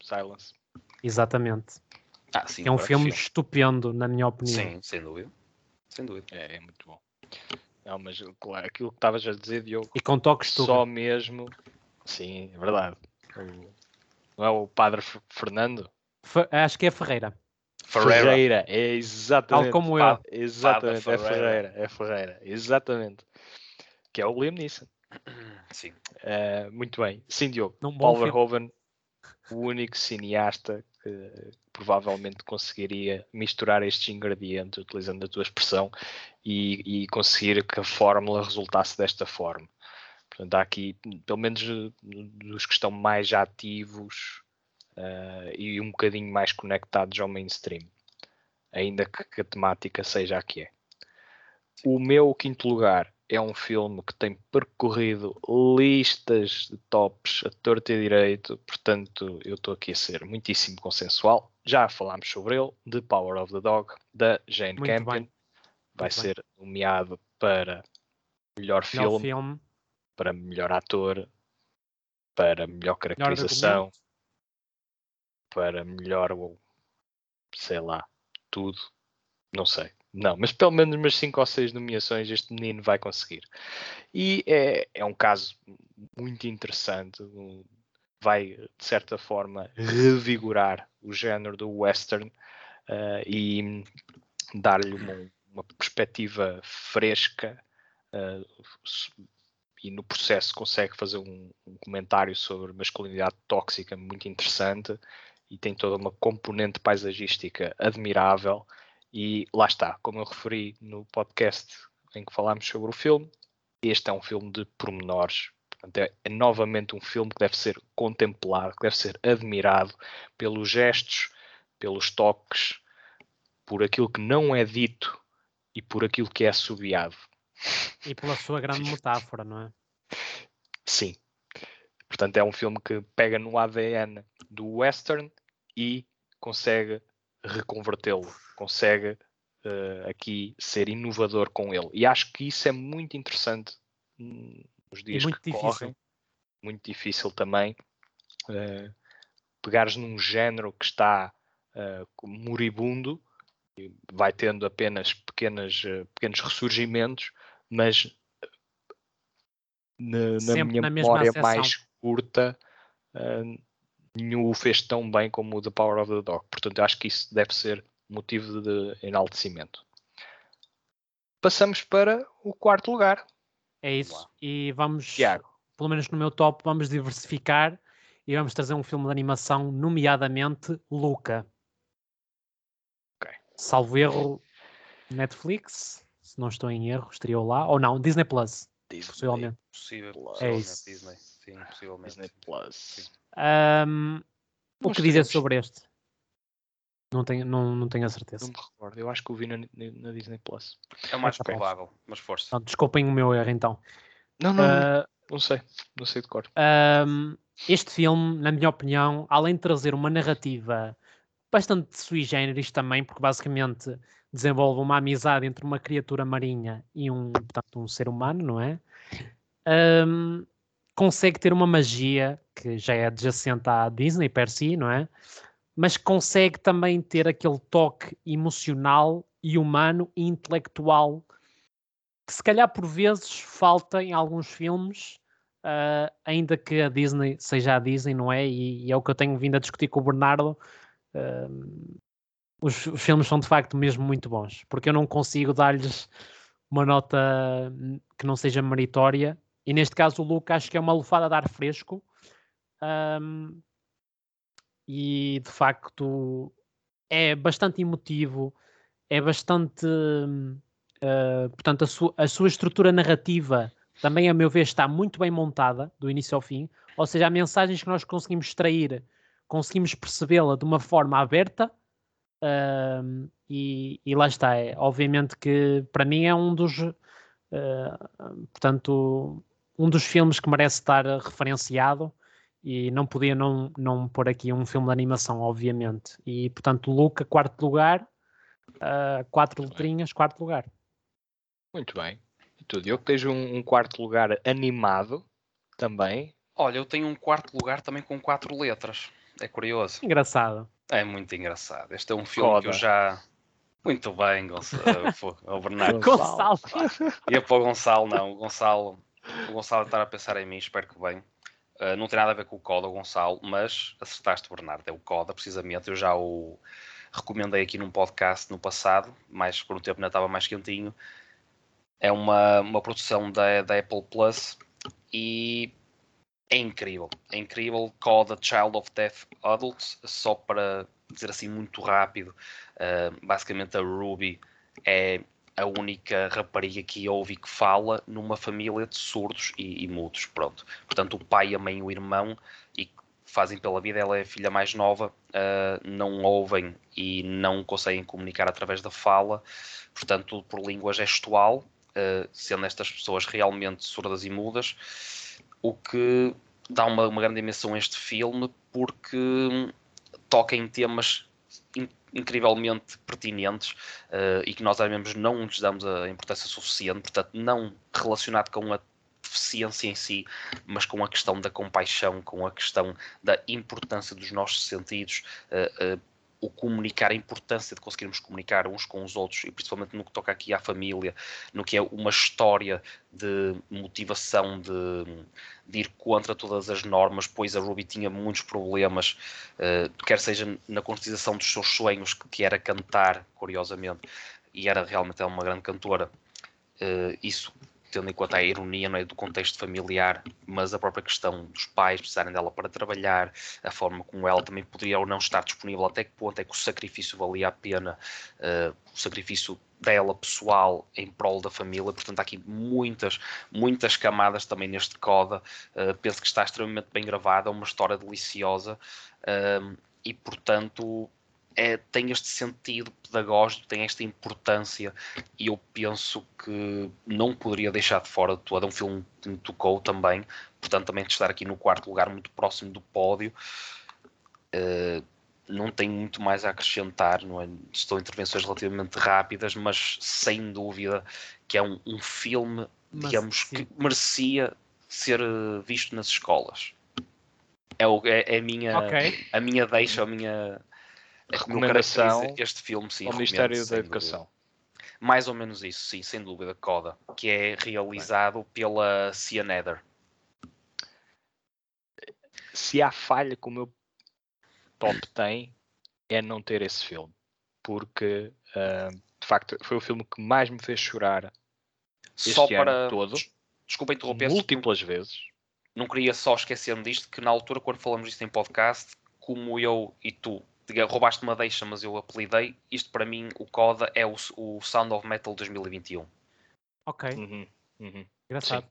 Silence. Exatamente. Ah, sim, é um filme sim. estupendo, na minha opinião. Sim, sem dúvida. Sem dúvida. É, é muito bom. Não, mas claro, aquilo que estavas a dizer, Diogo, E com toques tu. só mesmo. Sim, é verdade. O- Não é o Padre F- Fernando? Fe- Acho que é Ferreira. Ferreira. é exatamente. Tal como eu. Exatamente, é Ferreira. Ferreira, é Ferreira, exatamente. Que é o Liam Neeson. (clears throat) Sim. Eh, muito bem. Sim, Diogo. Num Paul. Verhoeven, o único cineasta que provavelmente conseguiria misturar estes ingredientes, utilizando a tua expressão, e, e conseguir que a fórmula resultasse desta forma. Portanto, há aqui, pelo menos eh, dos que estão mais ativos eh, e um bocadinho mais conectados ao mainstream, ainda que, a temática seja a que é. O meu quinto lugar é um filme que tem percorrido listas de tops a torto e a direito, portanto eu estou aqui a ser muitíssimo consensual. Já falámos sobre ele, The Power of the Dog, da Jane Muito Campion. bem. Vai Muito bem. ser nomeado para melhor Melhor filme, filme. Para melhor ator, para melhor Melhor caracterização, argumento. para melhor, sei lá, tudo. Não sei. Não, mas pelo menos umas 5 ou 6 nomeações este menino vai conseguir. E é, é um caso muito interessante. Vai, de certa forma, revigorar o género do western eh, e dar-lhe uma, uma perspectiva fresca s- e no processo consegue fazer um, um comentário sobre masculinidade tóxica muito interessante e tem toda uma componente paisagística admirável e lá está, como eu referi no podcast em que falámos sobre o filme, este é um filme de pormenores. Portanto, é, é novamente um filme que deve ser contemplado, que deve ser admirado pelos gestos, pelos toques, por aquilo que não é dito e por aquilo que é assobiado. E pela sua grande metáfora, não é? Sim. Portanto, é um filme que pega no ADN do western e consegue reconvertê-lo, consegue eh, aqui ser inovador com ele. E acho que isso é muito interessante hum, nos dias muito que difícil. correm. Muito difícil também. eh, pegares num género que está eh, moribundo, e vai tendo apenas pequenas, pequenos ressurgimentos, mas na, na minha na memória mais curta, eh, nenhum o fez tão bem como o The Power of the Dog. Portanto, eu acho que isso deve ser motivo de enaltecimento. Passamos para o quarto lugar. É isso. E vamos, Tiago. pelo menos no meu top, vamos diversificar e vamos trazer um filme de animação, nomeadamente Luca. Ok. Salvo erro, Netflix, se não estou em erro, estreou lá. Ou não, Disney Plus, Disney, possivelmente. Possível, É possivelmente isso. Disney. Sim, possivelmente. Disney Plus. Ahm, o Nós que dizer sobre este? Não tenho, não, não tenho a certeza. Não me recordo. Eu acho que o vi na, na- Disney Plus. É o mais Ok. provável, mas força. Não, desculpem o meu erro então. Não, não, não, Ah, não sei. Não sei de cor. Um, este filme, na minha opinião, além de trazer uma narrativa bastante sui generis também, porque basicamente desenvolve uma amizade entre uma criatura marinha e um, portanto, um ser humano, não é? Um, consegue ter uma magia que já é adjacente à Disney per si, não é? Mas consegue também ter aquele toque emocional e humano e intelectual que se calhar por vezes falta em alguns filmes Uh, ainda que a Disney seja a Disney, não é? E, e é o que eu tenho vindo a discutir com o Bernardo. uh, os, os filmes são de facto mesmo muito bons, porque eu não consigo dar-lhes uma nota que não seja meritória. E neste caso, o Luca acho que é uma lufada de ar fresco. Um, e de facto é bastante emotivo, é bastante. uh, portanto, a, su- a sua estrutura narrativa também, a meu ver, está muito bem montada, do início ao fim. Ou seja, há mensagens que nós conseguimos extrair, conseguimos percebê-la de uma forma aberta. Ahm, e, e lá está. É, obviamente que para mim é um dos, ah, portanto, um dos filmes que merece estar referenciado. E não podia não, não pôr aqui um filme de animação, obviamente. E portanto, Luca, quarto lugar, ah, quatro Muito bem. letrinhas, quarto lugar. Muito bem. E tu, Diogo, tens um, um quarto lugar animado também. Olha, eu tenho um quarto lugar também com quatro letras. É curioso. Engraçado. É muito engraçado. Este é um filme que eu Coda. já. Muito bem, (laughs) Gonçalo. o Bernardo. Gonçalo. Ia para o Gonçalo, não. O Gonçalo, o Gonçalo estar a pensar em mim, espero que bem. Uh, não tem nada a ver com o Coda, Gonçalo, mas acertaste, Bernardo. É o Coda, precisamente. Eu já o recomendei aqui num podcast no passado, mas por um tempo ainda estava mais quentinho. É uma, uma produção da, da Apple Plus e é incrível. É incrível. Coda Child of Deaf Adults, só para dizer assim muito rápido, uh, basicamente a Ruby é a única rapariga que ouve e que fala numa família de surdos e, e mudos, pronto. Portanto, o pai, a mãe e o irmão, e fazem pela vida, ela é a filha mais nova, uh, não ouvem e não conseguem comunicar através da fala, portanto, por língua gestual, uh, sendo estas pessoas realmente surdas e mudas, o que dá uma, uma grande dimensão a este filme, porque toca em temas in, incrivelmente pertinentes uh, e que nós mesmo não lhes damos a importância suficiente, portanto, não relacionado com a deficiência em si, mas com a questão da compaixão, com a questão da importância dos nossos sentidos, uh, uh, o comunicar, a importância de conseguirmos comunicar uns com os outros, e principalmente no que toca aqui à família, no que é uma história de motivação de, de ir contra todas as normas, pois a Ruby tinha muitos problemas, uh, quer seja na concretização dos seus sonhos, que era cantar, curiosamente, e era realmente uma grande cantora. Uh, isso tendo em conta a ironia é, do contexto familiar, mas a própria questão dos pais precisarem dela para trabalhar, a forma como ela também poderia ou não estar disponível, até que ponto é que o sacrifício valia a pena, uh, o sacrifício dela pessoal em prol da família, portanto há aqui muitas, muitas camadas também neste coda, uh, penso que está extremamente bem gravada, é uma história deliciosa. Uh, e portanto é, tem este sentido pedagógico, tem esta importância e eu penso que não poderia deixar de fora de todo. É um filme que me tocou também, portanto, também de estar aqui no quarto lugar, muito próximo do pódio. Uh, não tenho muito mais a acrescentar, não é? Estou intervenções relativamente rápidas, mas sem dúvida que é um, um filme, mas, digamos, sim. que merecia ser eh, visto nas escolas. É, o, é, é a, minha, okay. a minha deixa, a minha recomendação este filme sim, ao Ministério da Educação. Dúvida. Mais ou menos isso, sim, sem dúvida, Coda, que é realizado Bem. pela Cianeder. Se há falha que o meu top tem, é não ter esse filme. Porque, uh, de facto, foi o filme que mais me fez chorar só para... todo. Desculpa interromper. Múltiplas vezes. Não queria só esquecer-me disto, que na altura, quando falamos disto em podcast, como eu e tu roubaste uma deixa, mas eu apelidei. Isto para mim, o Coda é o, o Sound of Metal 2021. Ok. Uhum, uhum. Engraçado.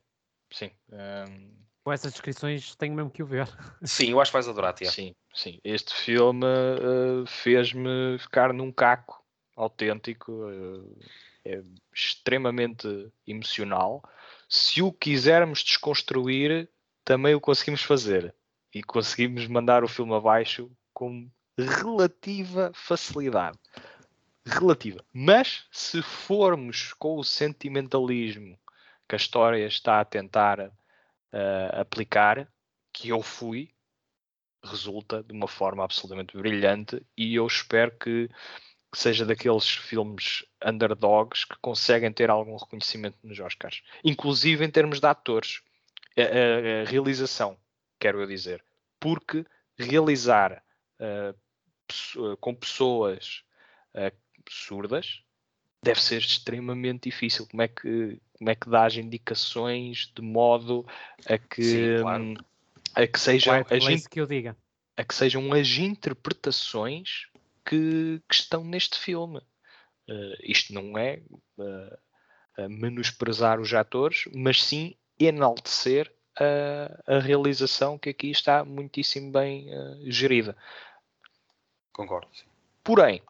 Sim. sim. Um... Com essas descrições tenho mesmo que o ver. (laughs) Sim, eu acho que vais adorar, Tia. Sim, sim. Este filme uh, fez-me ficar num caco autêntico. Uh, é extremamente emocional. Se o quisermos desconstruir, também o conseguimos fazer. E conseguimos mandar o filme abaixo com relativa facilidade. Relativa. Mas se formos com o sentimentalismo que a história está a tentar uh, aplicar, que eu fui, resulta de uma forma absolutamente brilhante e eu espero que seja daqueles filmes underdogs que conseguem ter algum reconhecimento nos Oscars, inclusive em termos de atores, a, a, a realização, quero eu dizer, porque realizar uh, com pessoas uh, surdas deve ser extremamente difícil. Como é que como é que dás indicações de modo a que Sim, claro. um, a que sejam as que eu diga a que sejam as interpretações que, que estão neste filme. Uh, isto não é uh, menosprezar os atores, mas sim enaltecer a, a realização que aqui está muitíssimo bem uh, gerida. Concordo. Sim. Porém,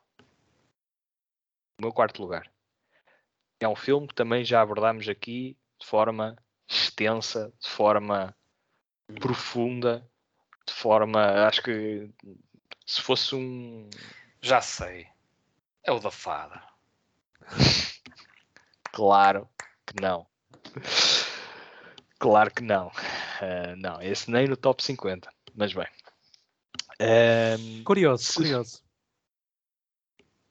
o meu quarto lugar é um filme que também já abordámos aqui de forma extensa, de forma hum. profunda, de forma. Acho que se fosse um. Já sei. É o da fada. (laughs) claro que não. Claro que não. Uh, não, esse nem no top 50. Mas bem. Um, curioso, se, curioso.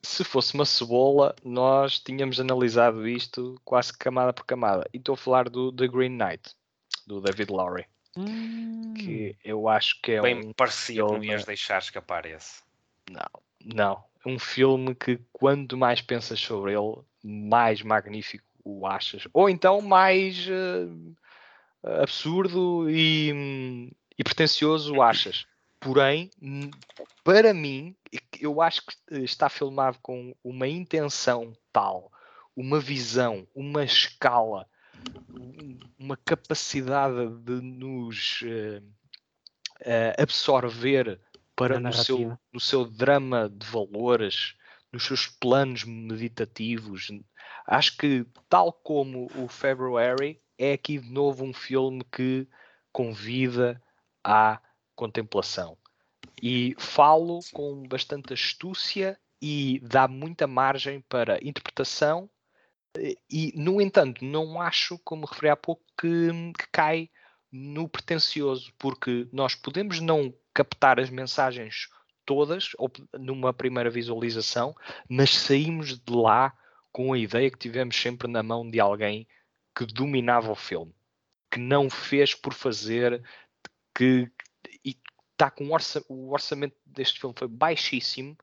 se fosse uma cebola, nós tínhamos analisado isto quase camada por camada. E estou a falar do The Green Knight, do David Lowry. Hum, Que eu acho que é Bem um. parecia que não filme- ias deixar escapar esse. Não, não. É um filme que quanto mais pensas sobre ele, mais magnífico o achas. Ou então mais eh, absurdo e, hum, e pretencioso o (clears throat) achas. Porém, para mim, eu acho que está filmado com uma intenção tal, uma visão, uma escala, um- uma capacidade de nos eh, eh, absorver para no seu, no seu drama de valores, nos seus planos meditativos. Acho que, tal como o February, é aqui de novo um filme que convida à contemplação. E falo com bastante astúcia e dá muita margem para interpretação. E, no entanto, não acho, como referi há pouco, que, que cai no pretencioso, porque nós podemos não captar as mensagens todas ou numa primeira visualização, mas saímos de lá com a ideia que tivemos sempre na mão de alguém que dominava o filme, que não fez por fazer, que está com orça, o orçamento deste filme foi baixíssimo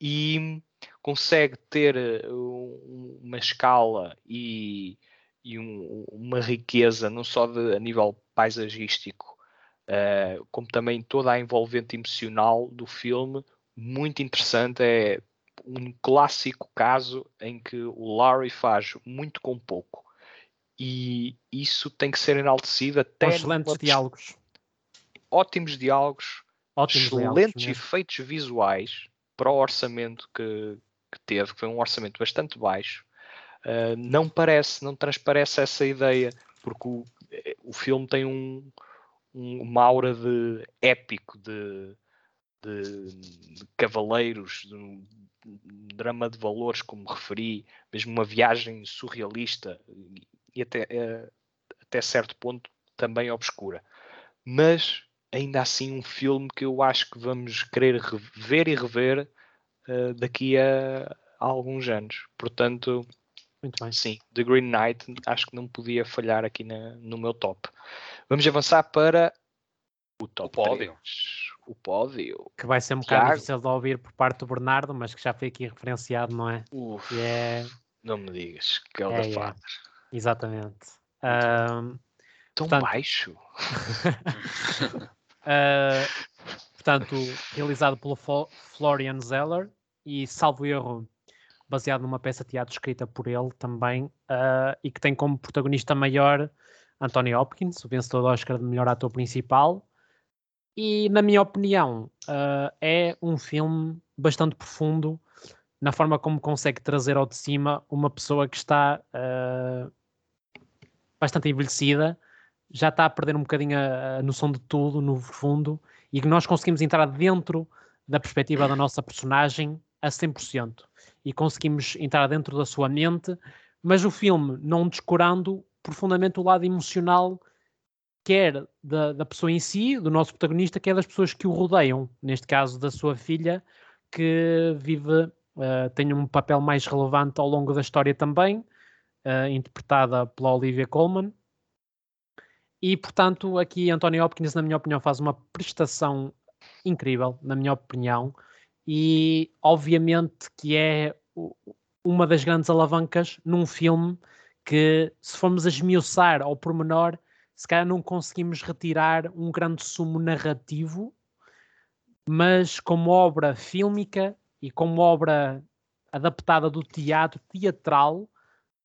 e consegue ter eh, um- uma escala e, e um- uma riqueza não só de, a nível paisagístico eh, como também toda a envolvente emocional do filme muito interessante é um clássico caso em que o Larry faz muito com pouco e isso tem que ser enaltecido até excelentes numa- diálogos. Ótimos diálogos Ótimos diálogos excelentes mesmo. efeitos visuais para o orçamento que, que teve, que foi um orçamento bastante baixo. Uh, não parece, não transparece essa ideia, porque o, eh, o filme tem um, um- uma aura de épico, de, de, de cavaleiros, de um drama de valores, como referi, mesmo uma viagem surrealista e até, eh, até certo ponto também obscura. Mas ainda assim um filme que eu acho que vamos querer ver e rever eh, daqui a, a alguns anos. Portanto, Muito bem. sim, The Green Knight acho que não podia falhar aqui na- no meu top. Vamos avançar para o top pódio. 3. O pódio. Que vai ser um bocado Tiago. difícil de ouvir por parte do Bernardo, mas que já foi aqui referenciado, não é? Uf, é. não me digas que é o É, da é. Father. Exatamente. Ahm, Tão Portanto- baixo. (laughs) (laughs) ah, portanto, realizado pelo Flo- Florian Zeller e, salvo erro, baseado numa peça de teatro escrita por ele também, ah, e que tem como protagonista maior Anthony Hopkins, o vencedor do Oscar de melhor ator principal. E, na minha opinião, ah, é um filme bastante profundo na forma como consegue trazer ao de cima uma pessoa que está ah, bastante envelhecida, já está a perder um bocadinho a, a noção de tudo no fundo e que nós conseguimos entrar dentro da perspectiva da nossa personagem a 100% e conseguimos entrar dentro da sua mente, mas o filme não descurando profundamente o lado emocional quer da, da pessoa em si, do nosso protagonista, quer das pessoas que o rodeiam, neste caso da sua filha, que vive, eh, tem um papel mais relevante ao longo da história também, eh, interpretada pela Olivia Colman. E, portanto, aqui Anthony Hopkins, na minha opinião, faz uma prestação incrível, na minha opinião, e obviamente que é uma das grandes alavancas num filme que, se formos a esmiuçar ao pormenor, se calhar não conseguimos retirar um grande sumo narrativo, mas como obra fílmica e como obra adaptada do teatro teatral,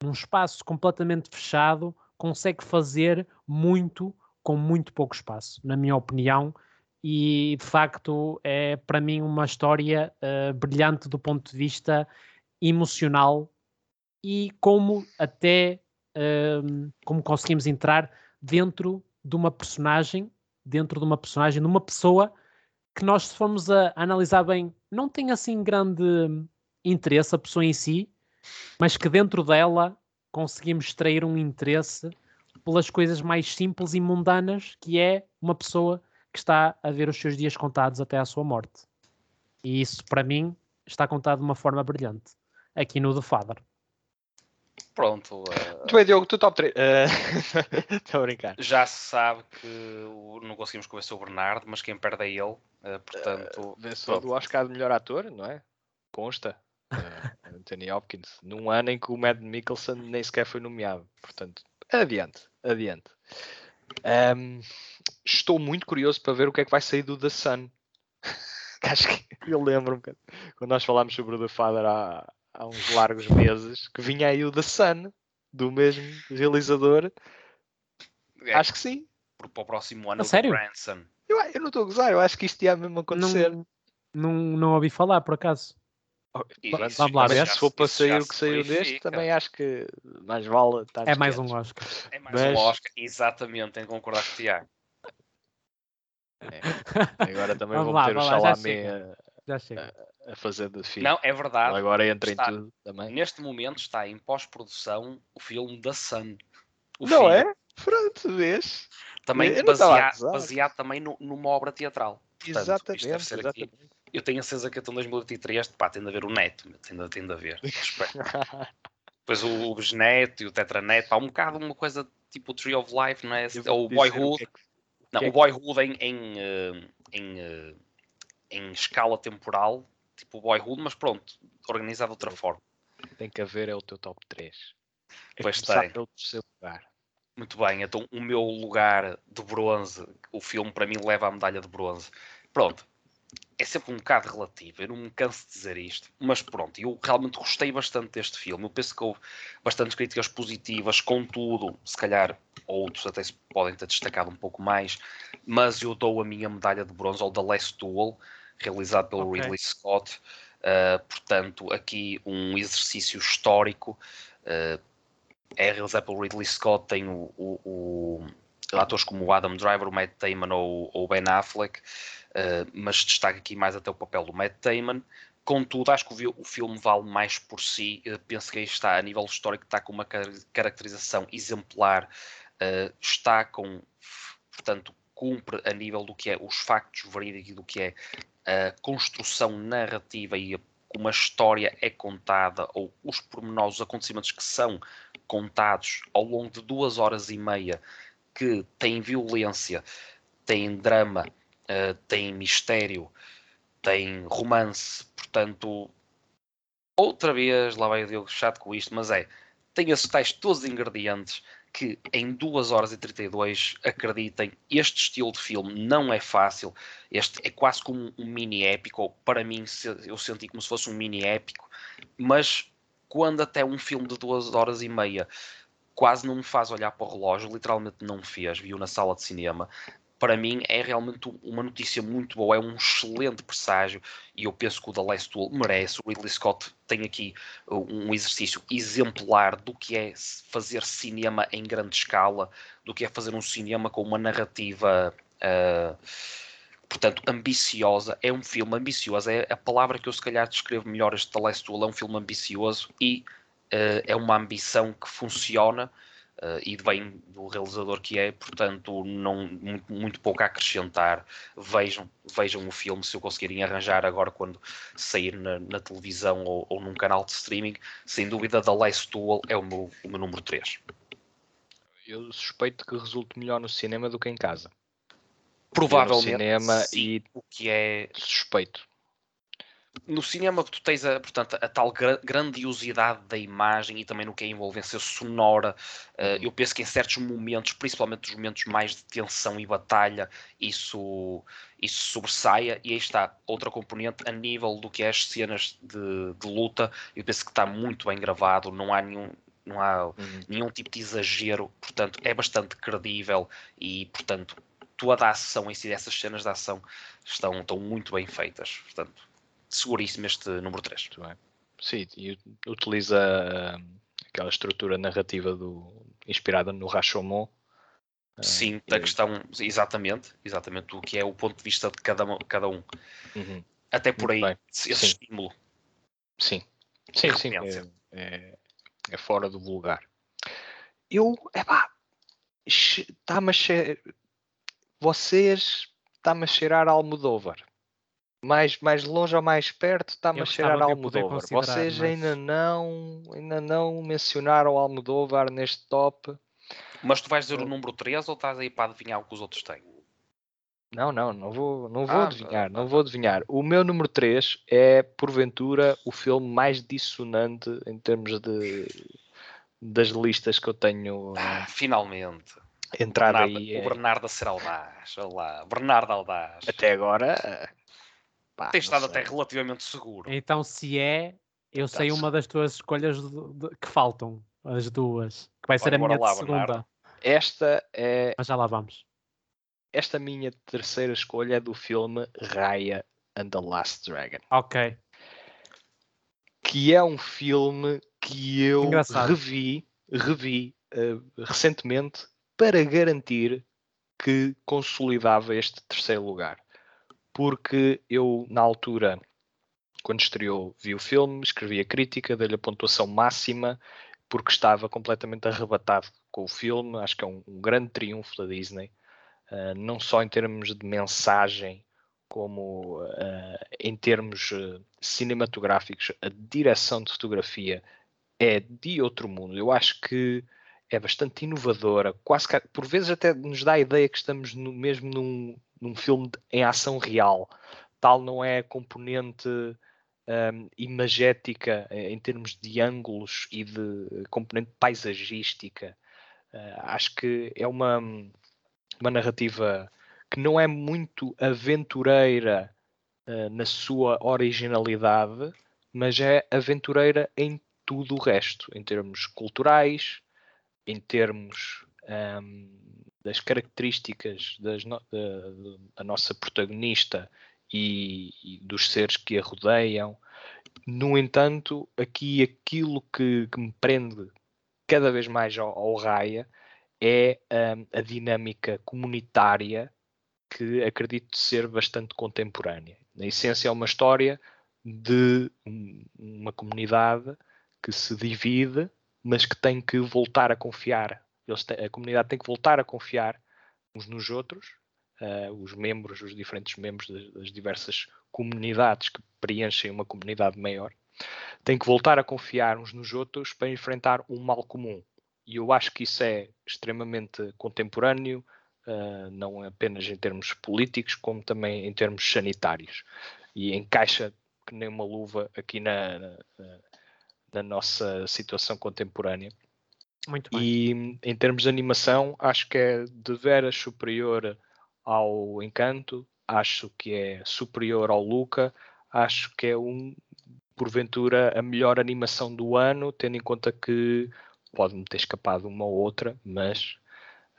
num espaço completamente fechado, consegue fazer muito com muito pouco espaço, na minha opinião. E de facto é para mim uma história eh, brilhante do ponto de vista emocional e como até ehm, como conseguimos entrar dentro de uma personagem, dentro de uma personagem, de uma pessoa que nós, se formos a analisar bem, não tem assim grande interesse a pessoa em si, mas que dentro dela conseguimos extrair um interesse pelas coisas mais simples e mundanas, que é uma pessoa que está a ver os seus dias contados até à sua morte. E isso, para mim, está contado de uma forma brilhante. Aqui no The Father. Pronto. Muito Uh, bem, Diogo, tu top 3. Estou (laughs) a brincar. já se sabe que o- não conseguimos convencer o Bernardo, mas quem perde é ele. uh, portanto, Vencedor do Oscar de melhor ator, não é? Consta. Eh, Anthony Hopkins. Num ano em que o Matt Mikkelsen nem sequer foi nomeado. Portanto, adiante, adiante. Ahm, estou muito curioso para ver o que é que vai sair do The Sun. (laughs) Acho que eu lembro-me quando nós falámos sobre o The Father há, há uns largos meses que vinha aí o The Sun do mesmo realizador. é, Acho que sim. por- para o próximo ano é sério? Branson. Eu, eu não estou a gozar, eu acho que isto ia mesmo acontecer. Não, não, não ouvi falar, por acaso. E vamos lá ver. se for para sair o que saiu deste, também acho que mais vale estar É mais um. Oscar. É mais Mas- um Oscar, exatamente, tenho que concordar com o Tiago. Agora também Vamos vou lá, meter o chega. a, a fazer de filho. Não, é Ele verdade. agora entra está- em tudo também. Neste momento está em pós-produção o filme da Sun. O Não filme. é? Pronto, vês? Também baseado, baseado também nu- numa obra teatral. Portanto, isto Exatamente, deve ser aqui. Eu tenho a certeza que até 2023 pá, tem de haver o neto, tem de, tem de haver. (laughs) Depois o, o Bisneto e o Tetraneto, há um bocado uma coisa tipo o Tree of Life, não é? Eu Ou o dizer Boyhood. que é que- Não, que é o Boyhood em, em, eh, em, eh, em escala temporal, tipo o Boyhood, mas pronto, organizado de outra forma. tem que haver é o teu top 3. É Pois tem. pelo terceiro lugar. Muito bem, então o meu lugar de bronze, o filme para mim leva a medalha de bronze. Pronto, é sempre um bocado relativo, eu não me canso de dizer isto, mas pronto, eu realmente gostei bastante deste filme. Eu penso que houve bastantes críticas positivas, contudo, se calhar outros até se podem ter destacado um pouco mais, mas eu dou a minha medalha de bronze ao The Last Duel, realizado pelo Ok. Ridley Scott. Uh, portanto, aqui um exercício histórico. uh, é realizado pelo Ridley Scott, tem o, o- o- atores como o Adam Driver, o Matt Damon ou o Ben Affleck, uh, mas destaca aqui mais até o papel do Matt Damon. Contudo, acho que o, filme vale mais por si. Uh, penso que aí está, a nível histórico, está com uma car- caracterização exemplar, uh, está com, portanto, cumpre a nível do que é os factos verídicos e do que é a construção narrativa e como a história é contada, ou os pormenores, os acontecimentos que são contados ao longo de duas horas e meia, que têm violência, têm drama, uh, têm mistério, têm romance, portanto, outra vez, lá vai o Diogo chato com isto, mas é, tem esses tais todos os ingredientes que em 2 horas e 32, acreditem, este estilo de filme não é fácil, este é quase como um mini épico, ou para mim eu senti como se fosse um mini épico, mas quando até um filme de 2 horas e meia quase não me faz olhar para o relógio, literalmente não me fez, viu na sala de cinema, para mim é realmente uma notícia muito boa, é um excelente presságio e eu penso que o The Last Duel merece. O Ridley Scott tem aqui uh, um exercício exemplar do que é fazer cinema em grande escala, do que é fazer um cinema com uma narrativa. uh, portanto, ambiciosa, é um filme ambicioso, é a palavra que eu se calhar descrevo melhor este The Last Duel, é um filme ambicioso e uh, é uma ambição que funciona uh, e vem do realizador que é, portanto, não, muito, muito pouco a acrescentar. Vejam, vejam o filme se o conseguirem arranjar agora quando sair na, na televisão ou, ou, num canal de streaming. Sem dúvida, The Last Duel é o meu, o meu número 3. Eu suspeito que resulte melhor no cinema do que em casa. Provavelmente, no cinema sim, e o que é suspeito. No cinema tu tens a, portanto, a tal gra grandiosidade da imagem e também no que é a envolvência sonora. Uh, eu penso que em certos momentos, principalmente os momentos mais de tensão e batalha, isso, isso sobressaia. E aí está outra componente a nível do que é as cenas de, de luta. Eu penso que está muito bem gravado, não há nenhum. Não há Uhum. nenhum tipo de exagero, portanto é bastante credível e portanto toda a ação em si dessas cenas de ação estão, estão muito bem feitas. Portanto, seguríssimo este número 3. Muito bem. Sim, e utiliza uh, aquela estrutura narrativa do, inspirada no Rashomon. Uh, Sim, da questão, exatamente, exatamente o que é o ponto de vista de cada, cada um. Uhum. Até por Muito aí, bem. esse sim. estímulo. Sim, sim, sim. É, é, é, fora do vulgar. Eu, epá, está-me a cheirar. Vocês está-me a cheirar Almodóvar. Mais, mais longe ou mais perto, está-me a cheirar Almodóvar. Vocês mas- ainda não ainda não mencionaram Almodóvar neste top. Mas tu vais dizer o número 3 ou estás aí para adivinhar o que os outros têm? Não, não, não vou, não vou Ah, adivinhar, ah, não ah. vou adivinhar. O meu número 3 é, porventura, o filme mais dissonante em termos de das listas que eu tenho Ah, eh, finalmente. entrado Bernardo, aí. o eh, Bernardo a ser audaz. Olha lá, Bernardo audaz. Até agora. Pá, Tem estado sei. até relativamente seguro. Então, se é, eu sei Então, uma das tuas escolhas de- de- que faltam, as duas, que vai ser a minha lá, segunda. Bernardo. Esta é Mas já lá vamos. esta minha terceira escolha é do filme Raya and the Last Dragon, Ok. que é um filme que eu Engraçado. revi, revi eh, recentemente para garantir que consolidava este terceiro lugar. Porque eu, na altura, quando estreou, vi o filme, escrevi a crítica, dei-lhe a pontuação máxima, porque estava completamente arrebatado com o filme. Acho que é um, um grande triunfo da Disney, uh, não só em termos de mensagem, como uh, em termos uh, cinematográficos. A direção de fotografia é de outro mundo. Eu acho que é bastante inovadora, quase que, por vezes até nos dá a ideia que estamos no, mesmo num, num filme em ação real. Tal não é a componente um, imagética em termos de ângulos e de componente paisagística. Uh, acho que é uma, uma narrativa que não é muito aventureira uh, na sua originalidade, mas é aventureira em tudo o resto, em termos culturais, em termos um, das características das no, da, da, nossa protagonista e, e, dos seres que a rodeiam. No entanto, aqui aquilo que, que me prende cada vez mais ao, ao Raya é um, a dinâmica comunitária que acredito ser bastante contemporânea. Na essência, é uma história de um, uma comunidade que se divide mas que tem que voltar a confiar. Eles têm, a comunidade tem que voltar a confiar uns nos outros, uh, os membros, os diferentes membros das, diversas comunidades que preenchem uma comunidade maior, têm que voltar a confiar uns nos outros para enfrentar um mal comum. E eu acho que isso é extremamente contemporâneo, uh, não apenas em termos políticos, como também em termos sanitários. E encaixa que nem uma luva aqui na, na da nossa situação contemporânea. Muito bem. E em termos de animação, acho que é de veras superior ao Encanto, acho que é superior ao Luca, acho que é um, porventura, a melhor animação do ano, tendo em conta que pode-me ter escapado uma ou outra, mas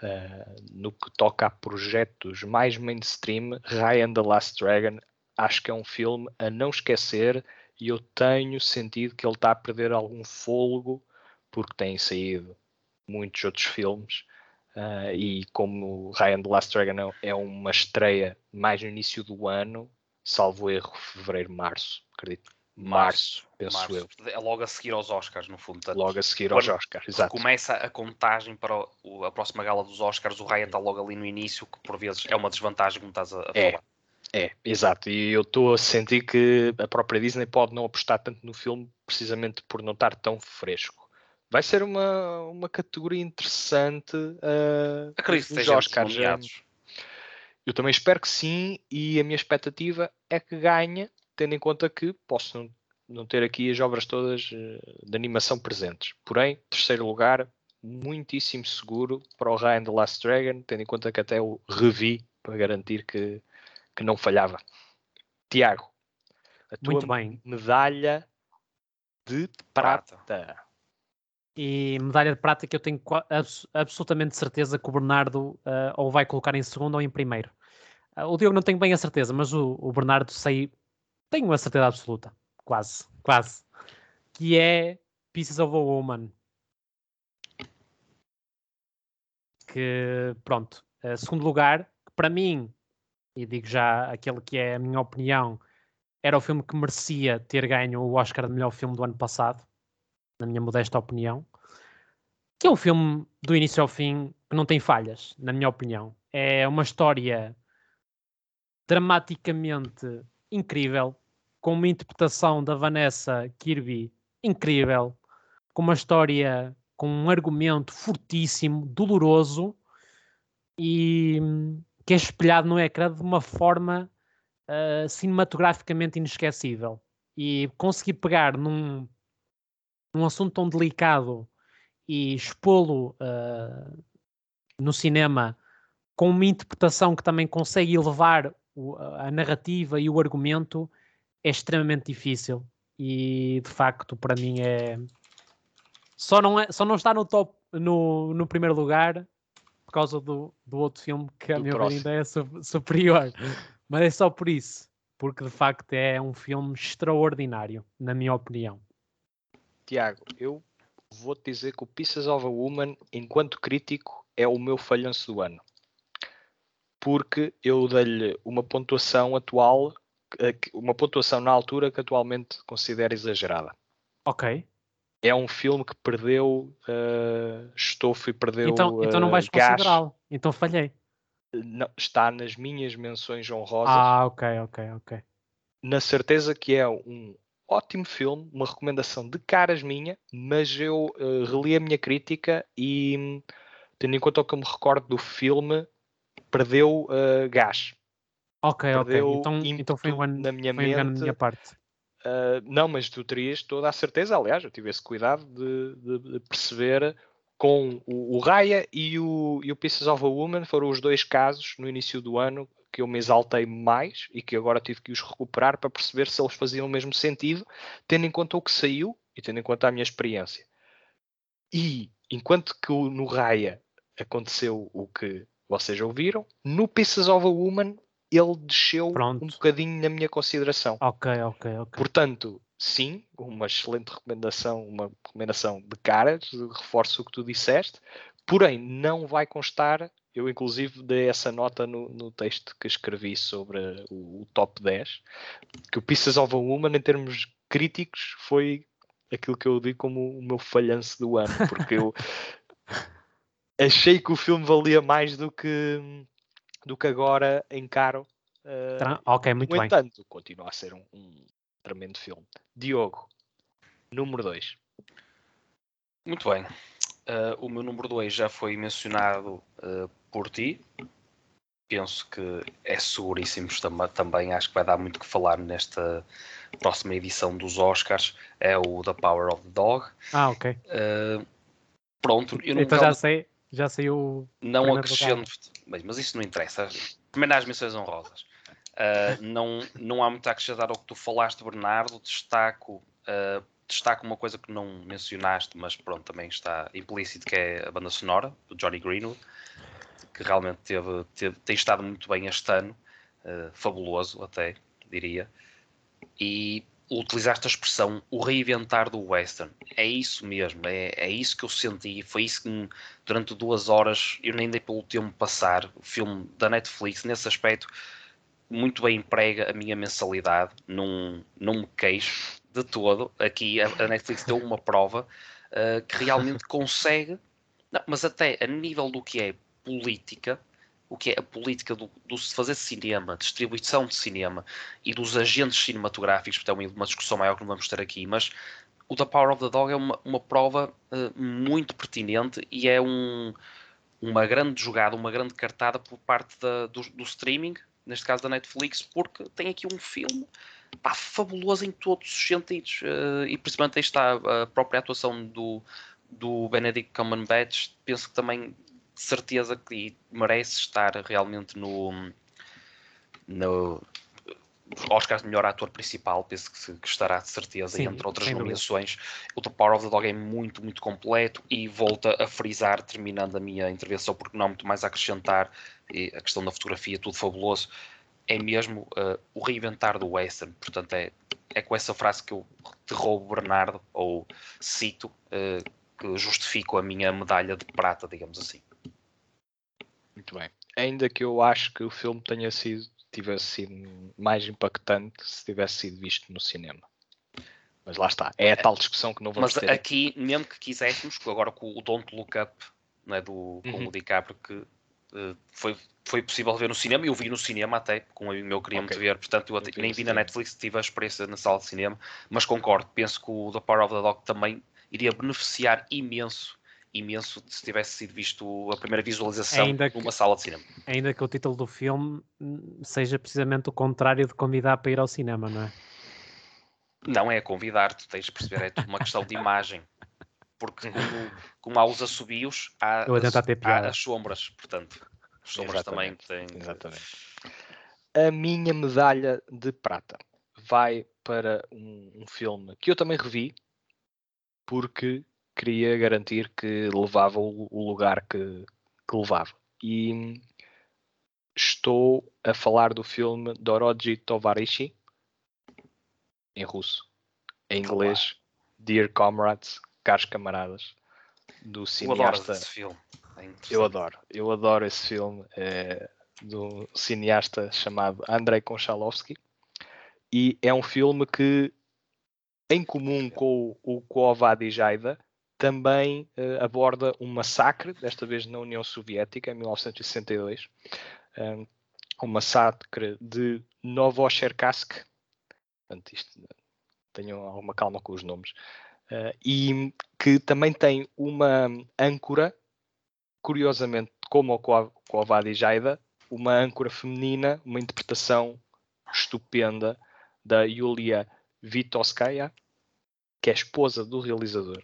uh, no que toca a projetos mais mainstream, Ryan the Last Dragon, acho que é um filme a não esquecer e eu tenho sentido que ele está a perder algum fôlego porque têm saído muitos outros filmes uh, e como Ryan the Last Dragon é uma estreia mais no início do ano, salvo erro, fevereiro, março, acredito. Março, penso março. eu. É logo a seguir aos Oscars, no fundo. Logo a seguir aos Oscars, exato. Começa a contagem para o, a próxima gala dos Oscars, o Ryan está logo ali no início, que por vezes é uma desvantagem, como estás a, a é. falar. É, exato. E eu estou a sentir que a própria Disney pode não apostar tanto no filme precisamente por não estar tão fresco. Vai ser uma, uma categoria interessante. Uh, Acredito que os Oscars. Eu também espero que sim, e a minha expectativa é que ganhe, tendo em conta que posso não, ter aqui as obras todas uh, de animação presentes. Porém, terceiro lugar, muitíssimo seguro para o Ryan The Last Dragon, tendo em conta que até o revi para garantir que que não falhava. Tiago, a tua Muito bem. medalha de prata. prata. E medalha de prata que eu tenho abs absolutamente certeza que o Bernardo uh, ou vai colocar em segundo ou em primeiro. Uh, o Diogo não tenho bem a certeza, mas o, o Bernardo sei, tenho a certeza absoluta, quase, quase, que é Pieces of a Woman. Que, pronto, uh, segundo lugar, para mim e digo já aquele que é a minha opinião, era o filme que merecia ter ganho o Oscar de melhor filme do ano passado, na minha modesta opinião. Que é um filme do início ao fim que não tem falhas, na minha opinião. É uma história dramaticamente incrível, com uma interpretação da Vanessa Kirby incrível, com uma história, com um argumento fortíssimo, doloroso e hum, que é espelhado no ecrã de uma forma uh, cinematograficamente inesquecível. E conseguir pegar num, num assunto tão delicado e expô-lo uh, no cinema com uma interpretação que também consegue elevar o, a narrativa e o argumento é extremamente difícil. E de facto para mim é só não, é, só não está no top no, no primeiro lugar por causa do, do outro filme que a minha ainda é superior. Mas é só por isso porque de facto é um filme extraordinário na minha opinião Tiago, eu vou-te dizer que o Pieces of a Woman enquanto crítico é o meu falhanço do ano porque eu dei-lhe uma pontuação atual uma pontuação na altura que atualmente considero exagerada. Ok. É um filme que perdeu uh, estofo e perdeu. Então, então não vais uh, considerá-lo. Então falhei. Não, está nas minhas menções honrosas. Ah, ok, ok, ok. Na certeza que é um ótimo filme, uma recomendação de caras minha, mas eu uh, reli a minha crítica e, tendo em conta o que eu me recordo do filme, perdeu uh, gás. Ok, ok. Então, então foi um ano, na minha foi mente. Um minha parte. Uh, não, mas tu terias toda a certeza, aliás, eu tive esse cuidado de, de, de perceber com o, o Raya e o, e o Pieces of a Woman foram os dois casos no início do ano que eu me exaltei mais e que agora tive que os recuperar para perceber se eles faziam o mesmo sentido, tendo em conta o que saiu e tendo em conta a minha experiência. E enquanto que no Raya aconteceu o que vocês ouviram, no Pieces of a Woman ele desceu Pronto. um bocadinho na minha consideração. Ok, ok, ok. Portanto, sim, uma excelente recomendação, uma recomendação de cara, reforço o que tu disseste, porém não vai constar, eu inclusive dei essa nota no, no texto que escrevi sobre o, o, top 10, que o Pieces of a Woman em termos críticos foi aquilo que eu digo como o meu falhanço do ano, porque eu (laughs) achei que o filme valia mais do que do que agora encaro. Uh, ok, muito no bem. No entanto, continua a ser um, um tremendo filme. Diogo, número 2. Muito bem. Uh, o meu número 2 já foi mencionado uh, por ti. Penso que é seguríssimo também. Acho que vai dar muito que falar nesta próxima edição dos Oscars. É o The Power of the Dog. Ah, ok. Uh, pronto. Eu então já sei, já saiu. Não acrescento. Bem, mas isso não interessa. Primeiro as menções honrosas. Não, não há muito a acrescentar ao que tu falaste, Bernardo. Destaco, destaco uma coisa que não mencionaste, mas pronto, também está implícito, que é a banda sonora do Johnny Greenwood, que realmente teve, teve tem estado muito bem este ano, uh, fabuloso até, diria. E utilizaste a expressão o reinventar do western. É isso mesmo, é, é isso que eu senti. Foi isso que durante duas horas eu nem dei pelo tempo passar. O filme da Netflix, nesse aspecto, muito bem emprega a minha mensalidade. Não, não me queixo de todo. Aqui a, Netflix deu uma prova uh, que realmente consegue, não, mas até a nível do que é política, o que é a política do, do fazer cinema, distribuição de cinema e dos agentes cinematográficos, porque é uma discussão maior que não vamos ter aqui, mas o The Power of the Dog é uma, uma prova uh, muito pertinente e é um, uma grande jogada, uma grande cartada por parte da, do, do, streaming, neste caso da Netflix, porque tem aqui um filme pá, fabuloso em todos os sentidos. Uh, e principalmente aí está a própria atuação do, do Benedict Cumberbatch, penso que também de certeza que merece estar realmente no, no Oscar de melhor ator principal, penso que, que estará de certeza, Sim, entre outras nomeações. O The Power of the Dog é muito, muito completo. E volta a frisar, terminando a minha intervenção, porque não há muito mais a acrescentar, a questão da fotografia, tudo fabuloso, é mesmo uh, o reinventar do western. Portanto, é, é com essa frase que eu te roubo, Bernardo, ou cito, uh, que justifico a minha medalha de prata, digamos assim. Muito bem. Ainda que eu acho que o filme tenha sido, tivesse sido mais impactante se tivesse sido visto no cinema. Mas lá está, é a tal discussão que não vamos Mas ter. Mas aqui, mesmo que quiséssemos, agora com o Don't Look Up, não é, do, com uhum. o DiCaprio, que foi, foi possível ver no cinema, eu vi no cinema até, com o meu queria okay. muito ver, portanto eu até, nem vi na Netflix, tive a experiência na sala de cinema, mas concordo, penso que o The Power of the Dog também iria beneficiar imenso imenso se tivesse sido visto a primeira visualização ainda numa que, sala de cinema. Ainda que o título do filme seja precisamente o contrário de convidar para ir ao cinema, não é? Não é convidar, tu tens de perceber, é tudo uma questão de imagem. Porque como, como há os assobios, há, as, há as sombras, portanto. As sombras Exatamente. também têm. Exatamente. A minha medalha de prata vai para um, um filme que eu também revi, porque queria garantir que levava o, o lugar que, que, levava. E estou a falar do filme Doroji Tovarishi, em russo, em inglês, Dear Comrades, Caros Camaradas, do cineasta. Eu adoro esse filme. É eu adoro, eu adoro esse filme é, do cineasta chamado Andrei Konchalovsky e é um filme que em comum com o, Kovad Jaida também uh, aborda um massacre, desta vez na União Soviética, em 1962, um, um massacre de Novocherkassk. Portanto, isto, tenham alguma calma com os nomes. Uh, e que também tem uma âncora, curiosamente, como o Kovad Jaida, uma âncora feminina, uma interpretação estupenda da Yulia Vitoskaya, que é esposa do realizador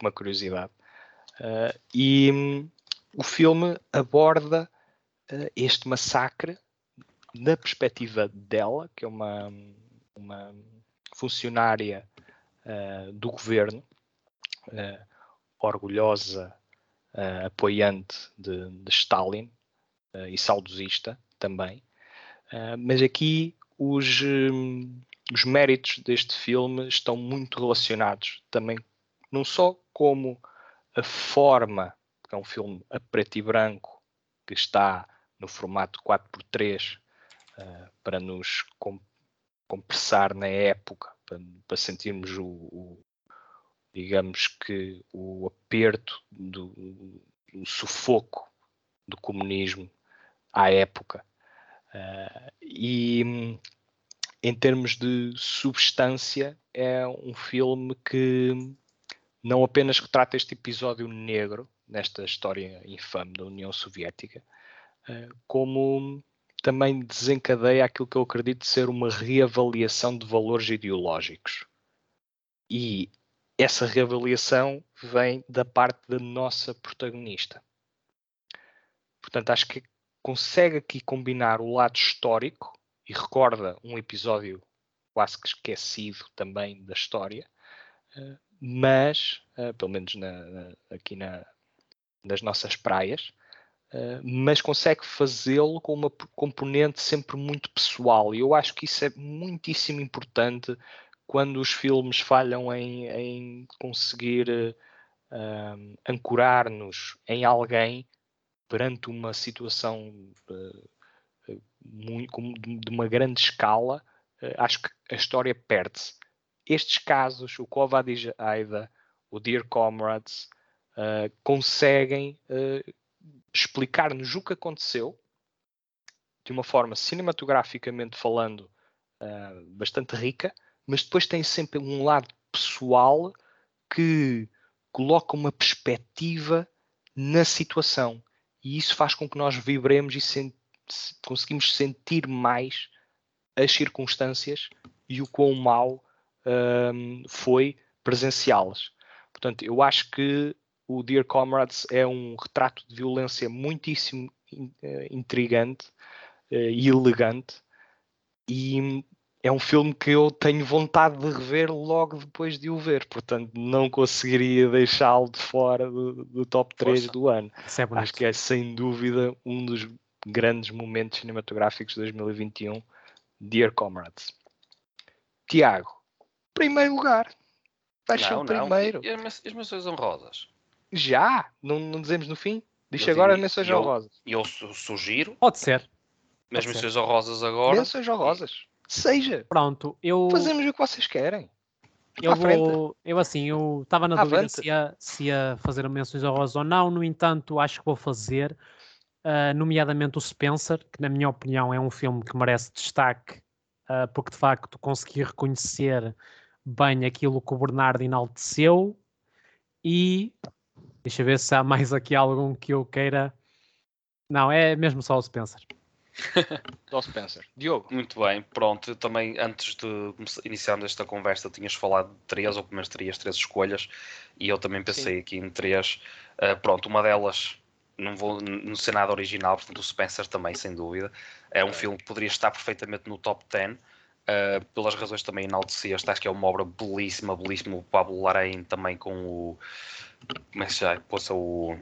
uma curiosidade. Uh, e um, o filme aborda uh, este massacre da perspectiva dela, que é uma, uma funcionária uh, do governo, orgulhosa, apoiante de, de Stalin e saudosista também. mas aqui os, um, os méritos deste filme estão muito relacionados também não só como a forma, que é um filme a preto e branco, que está no formato 4x3 uh, eh, para nos com, compressar na época, para, para sentirmos o, o, digamos que o aperto do, do sufoco do comunismo à época. Uh, e em termos de substância, é um filme que não apenas retrata este episódio negro nesta história infame da União Soviética, eh, como também desencadeia aquilo que eu acredito ser uma reavaliação de valores ideológicos. E essa reavaliação vem da parte da nossa protagonista. Portanto, acho que consegue aqui combinar o lado histórico e recorda um episódio quase que esquecido também da história, eh, mas, uh, pelo menos na, aqui na, nas nossas praias, uh, mas consegue fazê-lo com uma componente sempre muito pessoal. E eu acho que isso é muitíssimo importante quando os filmes falham em, em conseguir uh, ancorar-nos em alguém perante uma situação muito, de uma grande escala, acho que a história perde-se estes casos, o Kovad Aida, o Dear Comrades, uh, conseguem uh, explicar-nos o que aconteceu de uma forma cinematograficamente falando uh, bastante rica, mas depois tem sempre um lado pessoal que coloca uma perspectiva na situação e isso faz com que nós vibremos e conseguimos sentir mais as circunstâncias e o quão mal um, foi presenciá-las. Portanto, eu acho que o Dear Comrades é um retrato de violência muitíssimo uh, intrigante uh, e elegante e é um filme que eu tenho vontade de rever logo depois de o ver, portanto não conseguiria deixá-lo de fora do, do top 3 Força. do ano. É Acho que é sem dúvida um dos grandes momentos cinematográficos de 2021, Dear Comrades. Tiago, primeiro lugar. Vai ser o primeiro. E, as menções honrosas? Já? Não, não dizemos no fim? Diz agora as menções honrosas. E eu, eu sugiro. Pode ser. Mas menções honrosas agora. Menções honrosas. Seja. Pronto, eu. Fazemos o que vocês querem. Eu vou, eu assim, eu estava na dúvida se ia, se ia fazer menções honrosas ou não, no entanto, acho que vou fazer. uh, nomeadamente o Spencer, que na minha opinião é um filme que merece destaque, uh, porque de facto consegui reconhecer bem aquilo que o Bernardo enalteceu e deixa ver se há mais aqui algum que eu queira. Não, é mesmo só o Spencer. (laughs) Só Spencer. Diogo. Muito bem, pronto. Eu também, antes de iniciarmos esta conversa, tinhas falado de três, ou pelo menos terias três escolhas, e eu também pensei Sim. aqui em três. Uh, pronto, uma delas não vou no cenário original, portanto o Spencer também, sem dúvida. É um filme que poderia estar perfeitamente no top 10, uh, eh, pelas razões também enaltecidas. Acho que é uma obra belíssima, belíssima. O Pablo Larraín também com o. Como é que se chama? Poxa, o.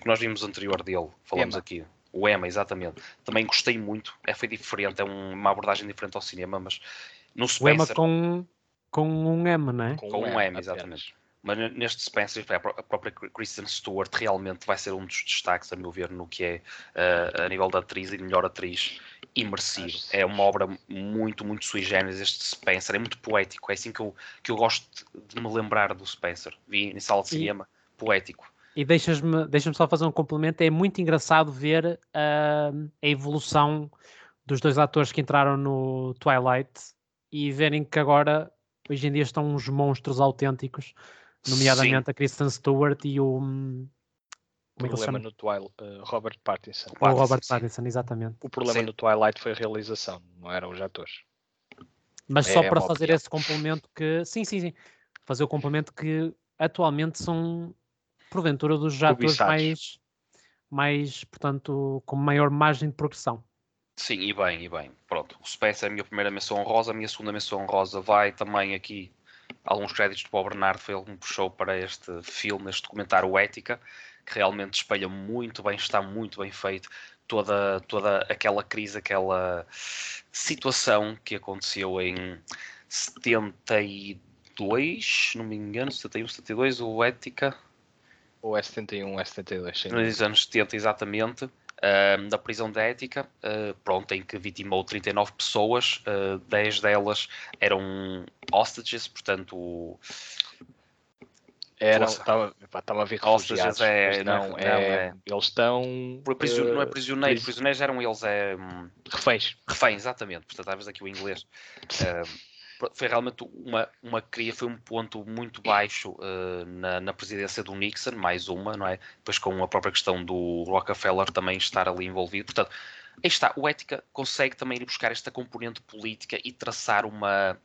que nós vimos anterior dele, falamos Emma. aqui. O Emma, exatamente. Também gostei muito. É, foi diferente, é uma abordagem diferente ao cinema, mas no Spencer. O Emma com, com um M, não é? Com, com um M, M exatamente. Mas neste Spencer, a própria Kristen Stewart realmente vai ser um dos destaques, a meu ver, no que é uh, a nível da atriz e melhor atriz imersivo. É uma obra muito, muito sui generis este Spencer. É muito poético. É assim que eu, que eu gosto de me lembrar do Spencer. Vi em sala de cinema, e, poético. E deixas-me deixas só fazer um complemento. É muito engraçado ver uh, a evolução dos dois atores que entraram no Twilight e verem que agora, hoje em dia, estão uns monstros autênticos nomeadamente Sim. a Kristen Stewart e o. Como o é problema no Twilight, uh, Robert Pattinson. O, o Robert Pattinson, exatamente. O problema sim. no Twilight foi a realização, não eram os atores. Mas é, só para fazer opinião. esse complemento que. Sim, sim, sim. Fazer o complemento que atualmente são, porventura, dos atores mais. Mais, portanto, com maior margem de progressão. Sim, e bem, e bem. Pronto, o Spencer é a minha primeira menção honrosa, a minha segunda menção honrosa vai também aqui alguns créditos para o Bernardo, foi ele que me puxou para este filme, este documentário Ética, que realmente espelha muito bem, está muito bem feito, toda, toda aquela crise, aquela situação que aconteceu em 72, se não me engano, 71, 72, o Ética. Ou é 71, é 72, sim. Nos anos 70, exatamente uh, da prisão de ética, uh, pronto, em que vitimou 39 pessoas, uh, ah, 10 delas eram hostages, portanto. Era, estava, estava a ver refugiados. É, não, não, é, é, eles estão. Prision, não é prisioneiros, prisioneiros eram eles. É, reféns. Reféns, exatamente. Portanto, vezes aqui o inglês. foi realmente uma, uma cria, foi um ponto muito baixo uh, na, na, presidência do Nixon, mais uma, não é? Depois com a própria questão do Rockefeller também estar ali envolvido. Portanto, aí está, o Ética consegue também ir buscar esta componente política e traçar uma,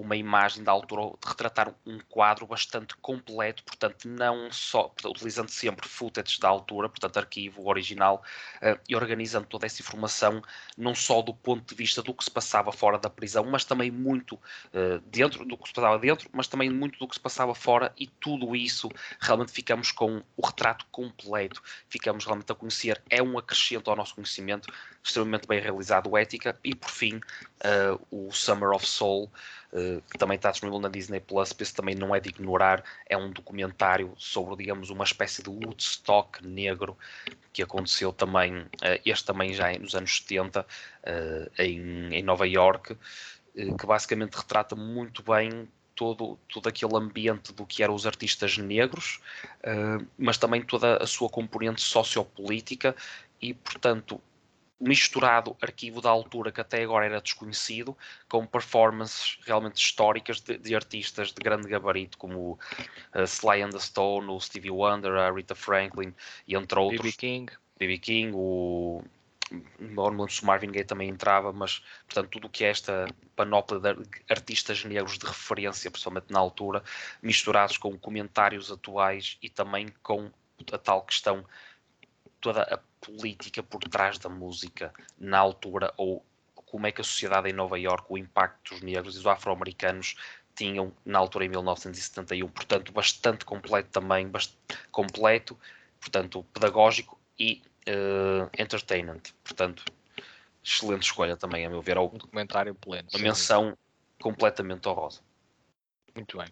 uma imagem da altura, de retratar um quadro bastante completo, portanto, não só, utilizando sempre footage da altura, portanto, arquivo original, uh, e organizando toda essa informação, não só do ponto de vista do que se passava fora da prisão, mas também muito uh, dentro do que se passava dentro, mas também muito do que se passava fora, e tudo isso realmente ficamos com o retrato completo, ficamos realmente a conhecer, é um acrescento ao nosso conhecimento, extremamente bem realizado, ética, e por fim, uh, o Summer of Soul. Eh, que também está disponível na Disney Plus, esse também não é de ignorar, é um documentário sobre, digamos, uma espécie de Woodstock negro que aconteceu também, uh, este também já nos anos 70, uh, em, em Nova York, que basicamente retrata muito bem todo, todo aquele ambiente do que eram os artistas negros, mas também toda a sua componente sociopolítica e, portanto, misturado arquivo da altura que até agora era desconhecido, com performances realmente históricas de, de artistas de grande gabarito, como uh, Sly and the Stone, o Stevie Wonder, a Rita Franklin, e entre outros. B.B. King. B.B. King, o normalmente o Marvin Gaye também entrava, mas portanto tudo o que é esta panóplia de artistas negros de referência, principalmente na altura, misturados com comentários atuais e também com a tal questão toda a política por trás da música na altura ou como é que a sociedade em Nova York, o impacto dos negros e dos afro-americanos tinham na altura em 1971, portanto bastante completo também, bastante completo, portanto pedagógico e uh, entertainment, portanto excelente escolha também a meu ver, um documentário pleno, uma menção completamente honrosa. Muito bem.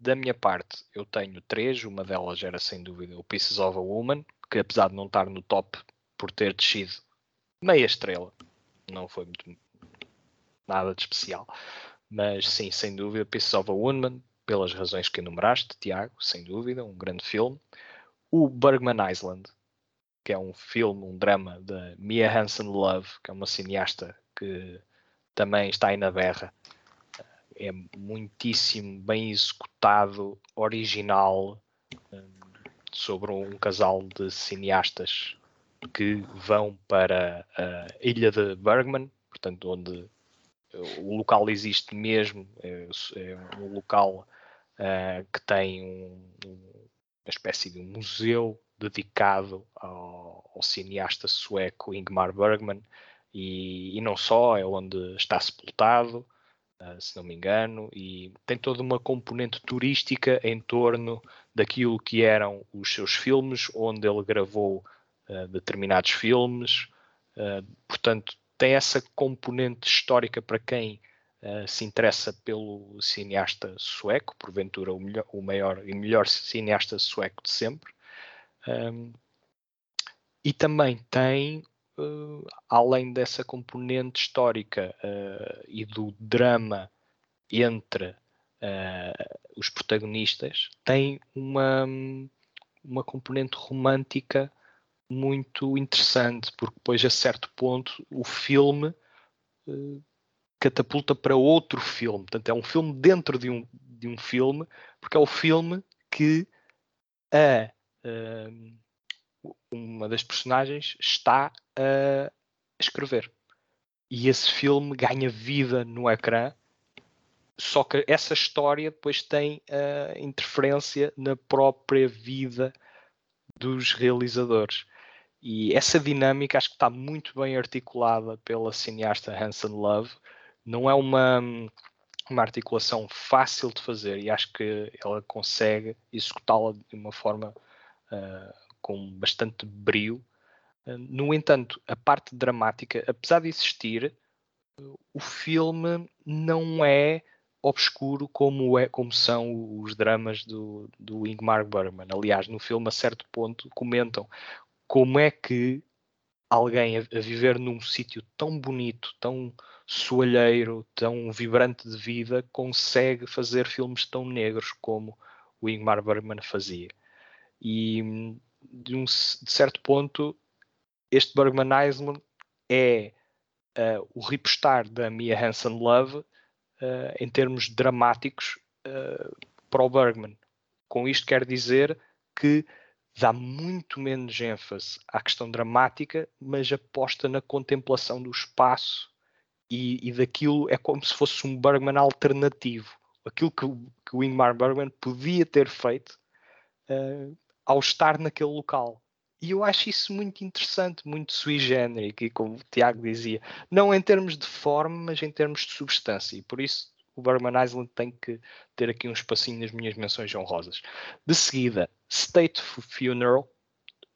Da minha parte, eu tenho três. Uma delas era sem dúvida o Pieces of a Woman, que apesar de não estar no top por ter descido meia estrela, não foi muito nada de especial. Mas sim, sem dúvida, Pieces of a Woman, pelas razões que enumeraste, Tiago, sem dúvida, um grande filme. O Bergman Island, que é um filme, um drama da Mia Hansen Love, que é uma cineasta que também está aí na berra. É muitíssimo bem executado, original, sobre um casal de cineastas que vão para a ilha de Bergman, portanto, onde o local existe mesmo, é, é um local uh, que tem um, uma espécie de um museu dedicado ao, ao cineasta sueco Ingmar Bergman e, e, não só, é onde está sepultado, uh, se não me engano, e tem toda uma componente turística em torno daquilo que eram os seus filmes, onde ele gravou uh, determinados filmes, portanto tem essa componente histórica para quem uh, se interessa pelo cineasta sueco, porventura o, melhor, o maior e melhor cineasta sueco de sempre. Um, e também tem, uh, além dessa componente histórica uh, e do drama entre os protagonistas, tem uma, uma componente romântica muito interessante, porque depois a certo ponto o filme uh, catapulta para outro filme. Portanto, é um filme dentro de um, de um filme, porque é o filme que a, uh, uma das personagens está a escrever. E esse filme ganha vida no ecrã, só que essa história depois tem a interferência na própria vida dos realizadores. E essa dinâmica acho que está muito bem articulada pela cineasta Hanson Love. Não é uma, uma articulação fácil de fazer e acho que ela consegue executá-la de uma forma uh, com bastante brio. Uh, no entanto, a parte dramática, apesar de existir, uh, o filme não é obscuro como, é, como são os dramas do, do Ingmar Bergman. Aliás, no filme, a certo ponto, comentam como é que alguém a, a viver num sítio tão bonito, tão soalheiro, tão vibrante de vida, consegue fazer filmes tão negros como o Ingmar Bergman fazia. E de, um, de certo ponto, este Bergman é uh, o repostar da Mia Hansen Love uh, em termos dramáticos uh, para o Bergman. Com isto quer dizer que dá muito menos ênfase à questão dramática, mas aposta na contemplação do espaço e, e daquilo, é como se fosse um Bergman alternativo. Aquilo que, que o Ingmar Bergman podia ter feito uh, ao estar naquele local. E eu acho isso muito interessante, muito sui generis, e como o Tiago dizia, não em termos de forma, mas em termos de substância. E por isso o Bergman Island tem que ter aqui um espacinho nas minhas menções honrosas. De seguida, State Funeral,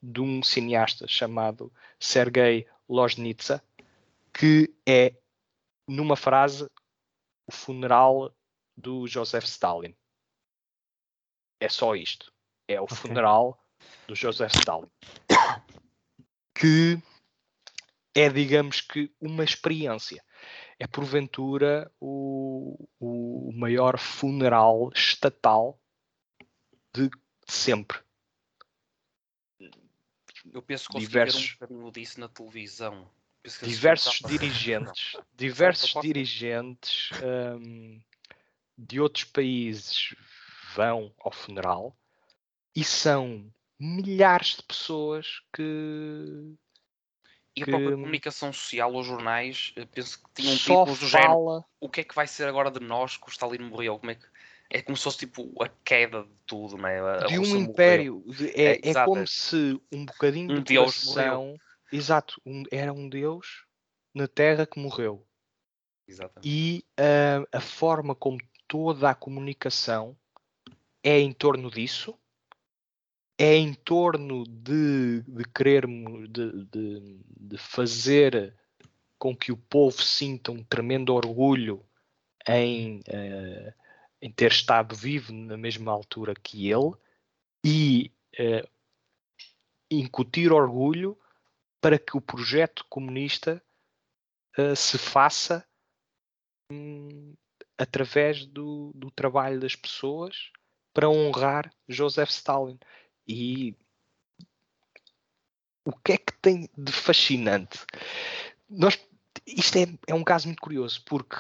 de um cineasta chamado Sergei Loznitsa, que é, numa frase, o funeral do Joseph Stalin. É só isto. É o okay. funeral do Joseph Stalin. Que é, digamos que, uma experiência é porventura o, o maior funeral estatal de sempre. Eu penso que diversos, ver um bocadinho disso na televisão. Diversos dirigentes, (laughs) diversos dirigentes um, de outros países vão ao funeral e são milhares de pessoas que e a própria comunicação social, os jornais, eh, penso que tinham títulos do género. O que é que vai ser agora de nós que o Stalin morreu? Como é, que... é como se fosse tipo a queda de tudo, né? A de um império. é, é, é como se um bocadinho um de Deus morreu. Exato, um, era um Deus na Terra que morreu. Exatamente. E uh, a forma como toda a comunicação é em torno disso é em torno de, de querermos, de, de, de, fazer com que o povo sinta um tremendo orgulho em, uh, em ter estado vivo na mesma altura que ele e uh, incutir orgulho para que o projeto comunista uh, se faça um, através do, do trabalho das pessoas para honrar Joseph Stalin. E O que é que tem de fascinante? Nós, isto é, é um caso muito curioso, porque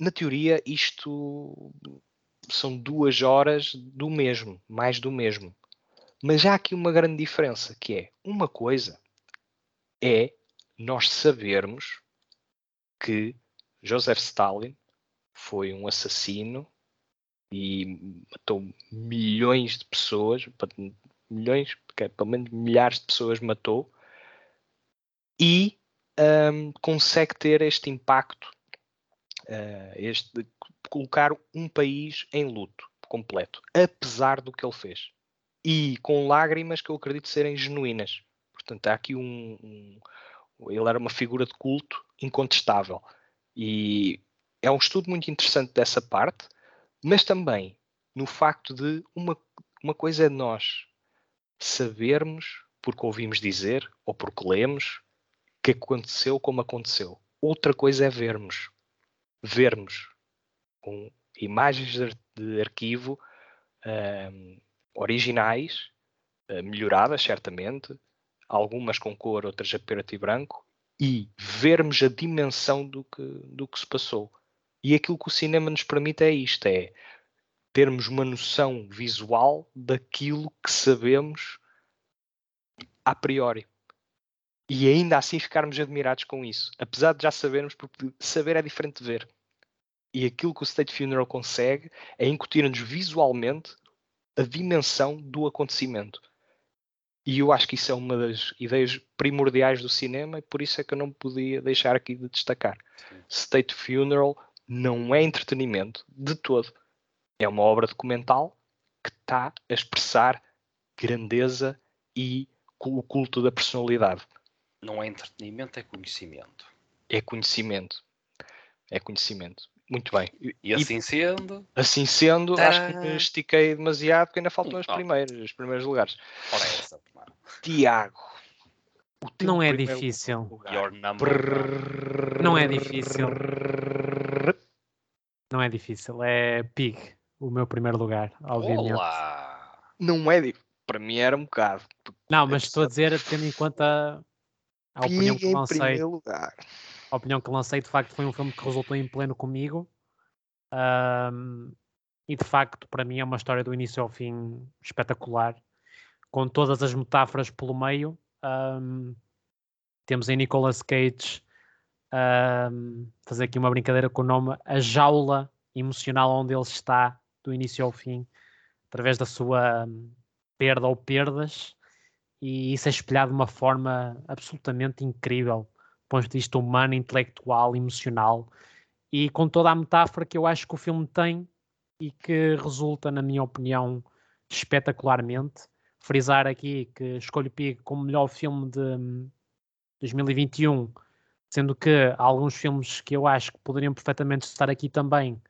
na teoria isto são duas horas do mesmo, mais do mesmo. Mas há aqui uma grande diferença, que é uma coisa é nós sabermos que Joseph Stalin foi um assassino e matou milhões de pessoas, milhões, pelo menos milhares de pessoas matou, e um, consegue ter este impacto, uh, este, colocar um país em luto completo, apesar do que ele fez. E com lágrimas que eu acredito serem genuínas. Portanto, há aqui um, um ele era uma figura de culto incontestável. E é um estudo muito interessante dessa parte, mas também no facto de uma, uma coisa é nós sabermos, porque ouvimos dizer ou porque lemos, que aconteceu como aconteceu. Outra coisa é vermos. Vermos com imagens de, arquivo originais, uh, melhoradas certamente, algumas com cor, outras a preto e branco, e vermos a dimensão do que, do que se passou. E aquilo que o cinema nos permite é isto: é termos uma noção visual daquilo que sabemos a priori. E ainda assim ficarmos admirados com isso. Apesar de já sabermos, porque saber é diferente de ver. E aquilo que o State Funeral consegue é incutir-nos visualmente a dimensão do acontecimento. E eu acho que isso é uma das ideias primordiais do cinema e por isso é que eu não podia deixar aqui de destacar. Sim. State Funeral não é entretenimento de todo. É uma obra documental que está a expressar grandeza e o culto da personalidade. Não é entretenimento, é conhecimento. É conhecimento. É conhecimento. Muito bem. E assim e, sendo. Assim sendo, acho que me estiquei demasiado porque ainda faltam as primeiras, os primeiros lugares. Ora, é essa, Tiago. Não é difícil. Não é difícil. Não é difícil. É Pig, o meu primeiro lugar, obviamente. Olá. Não é difícil. Para mim era um bocado. Não, mas estou a dizer, tendo em conta a Pig opinião que lancei. A opinião que lancei, de facto, foi um filme que resultou em pleno comigo. Um, e de facto, para mim, é uma história do início ao fim espetacular, com todas as metáforas pelo meio. Um, temos em Nicolas Cage um, fazer aqui uma brincadeira com o nome A Jaula Emocional onde ele está, do início ao fim, através da sua perda ou perdas, e isso é espelhado de uma forma absolutamente incrível ponto de vista humano, intelectual, emocional e com toda a metáfora que eu acho que o filme tem e que resulta, na minha opinião, espetacularmente. Frisar aqui que escolho Pig como melhor filme de 2021, sendo que há alguns filmes que eu acho que poderiam perfeitamente estar aqui também,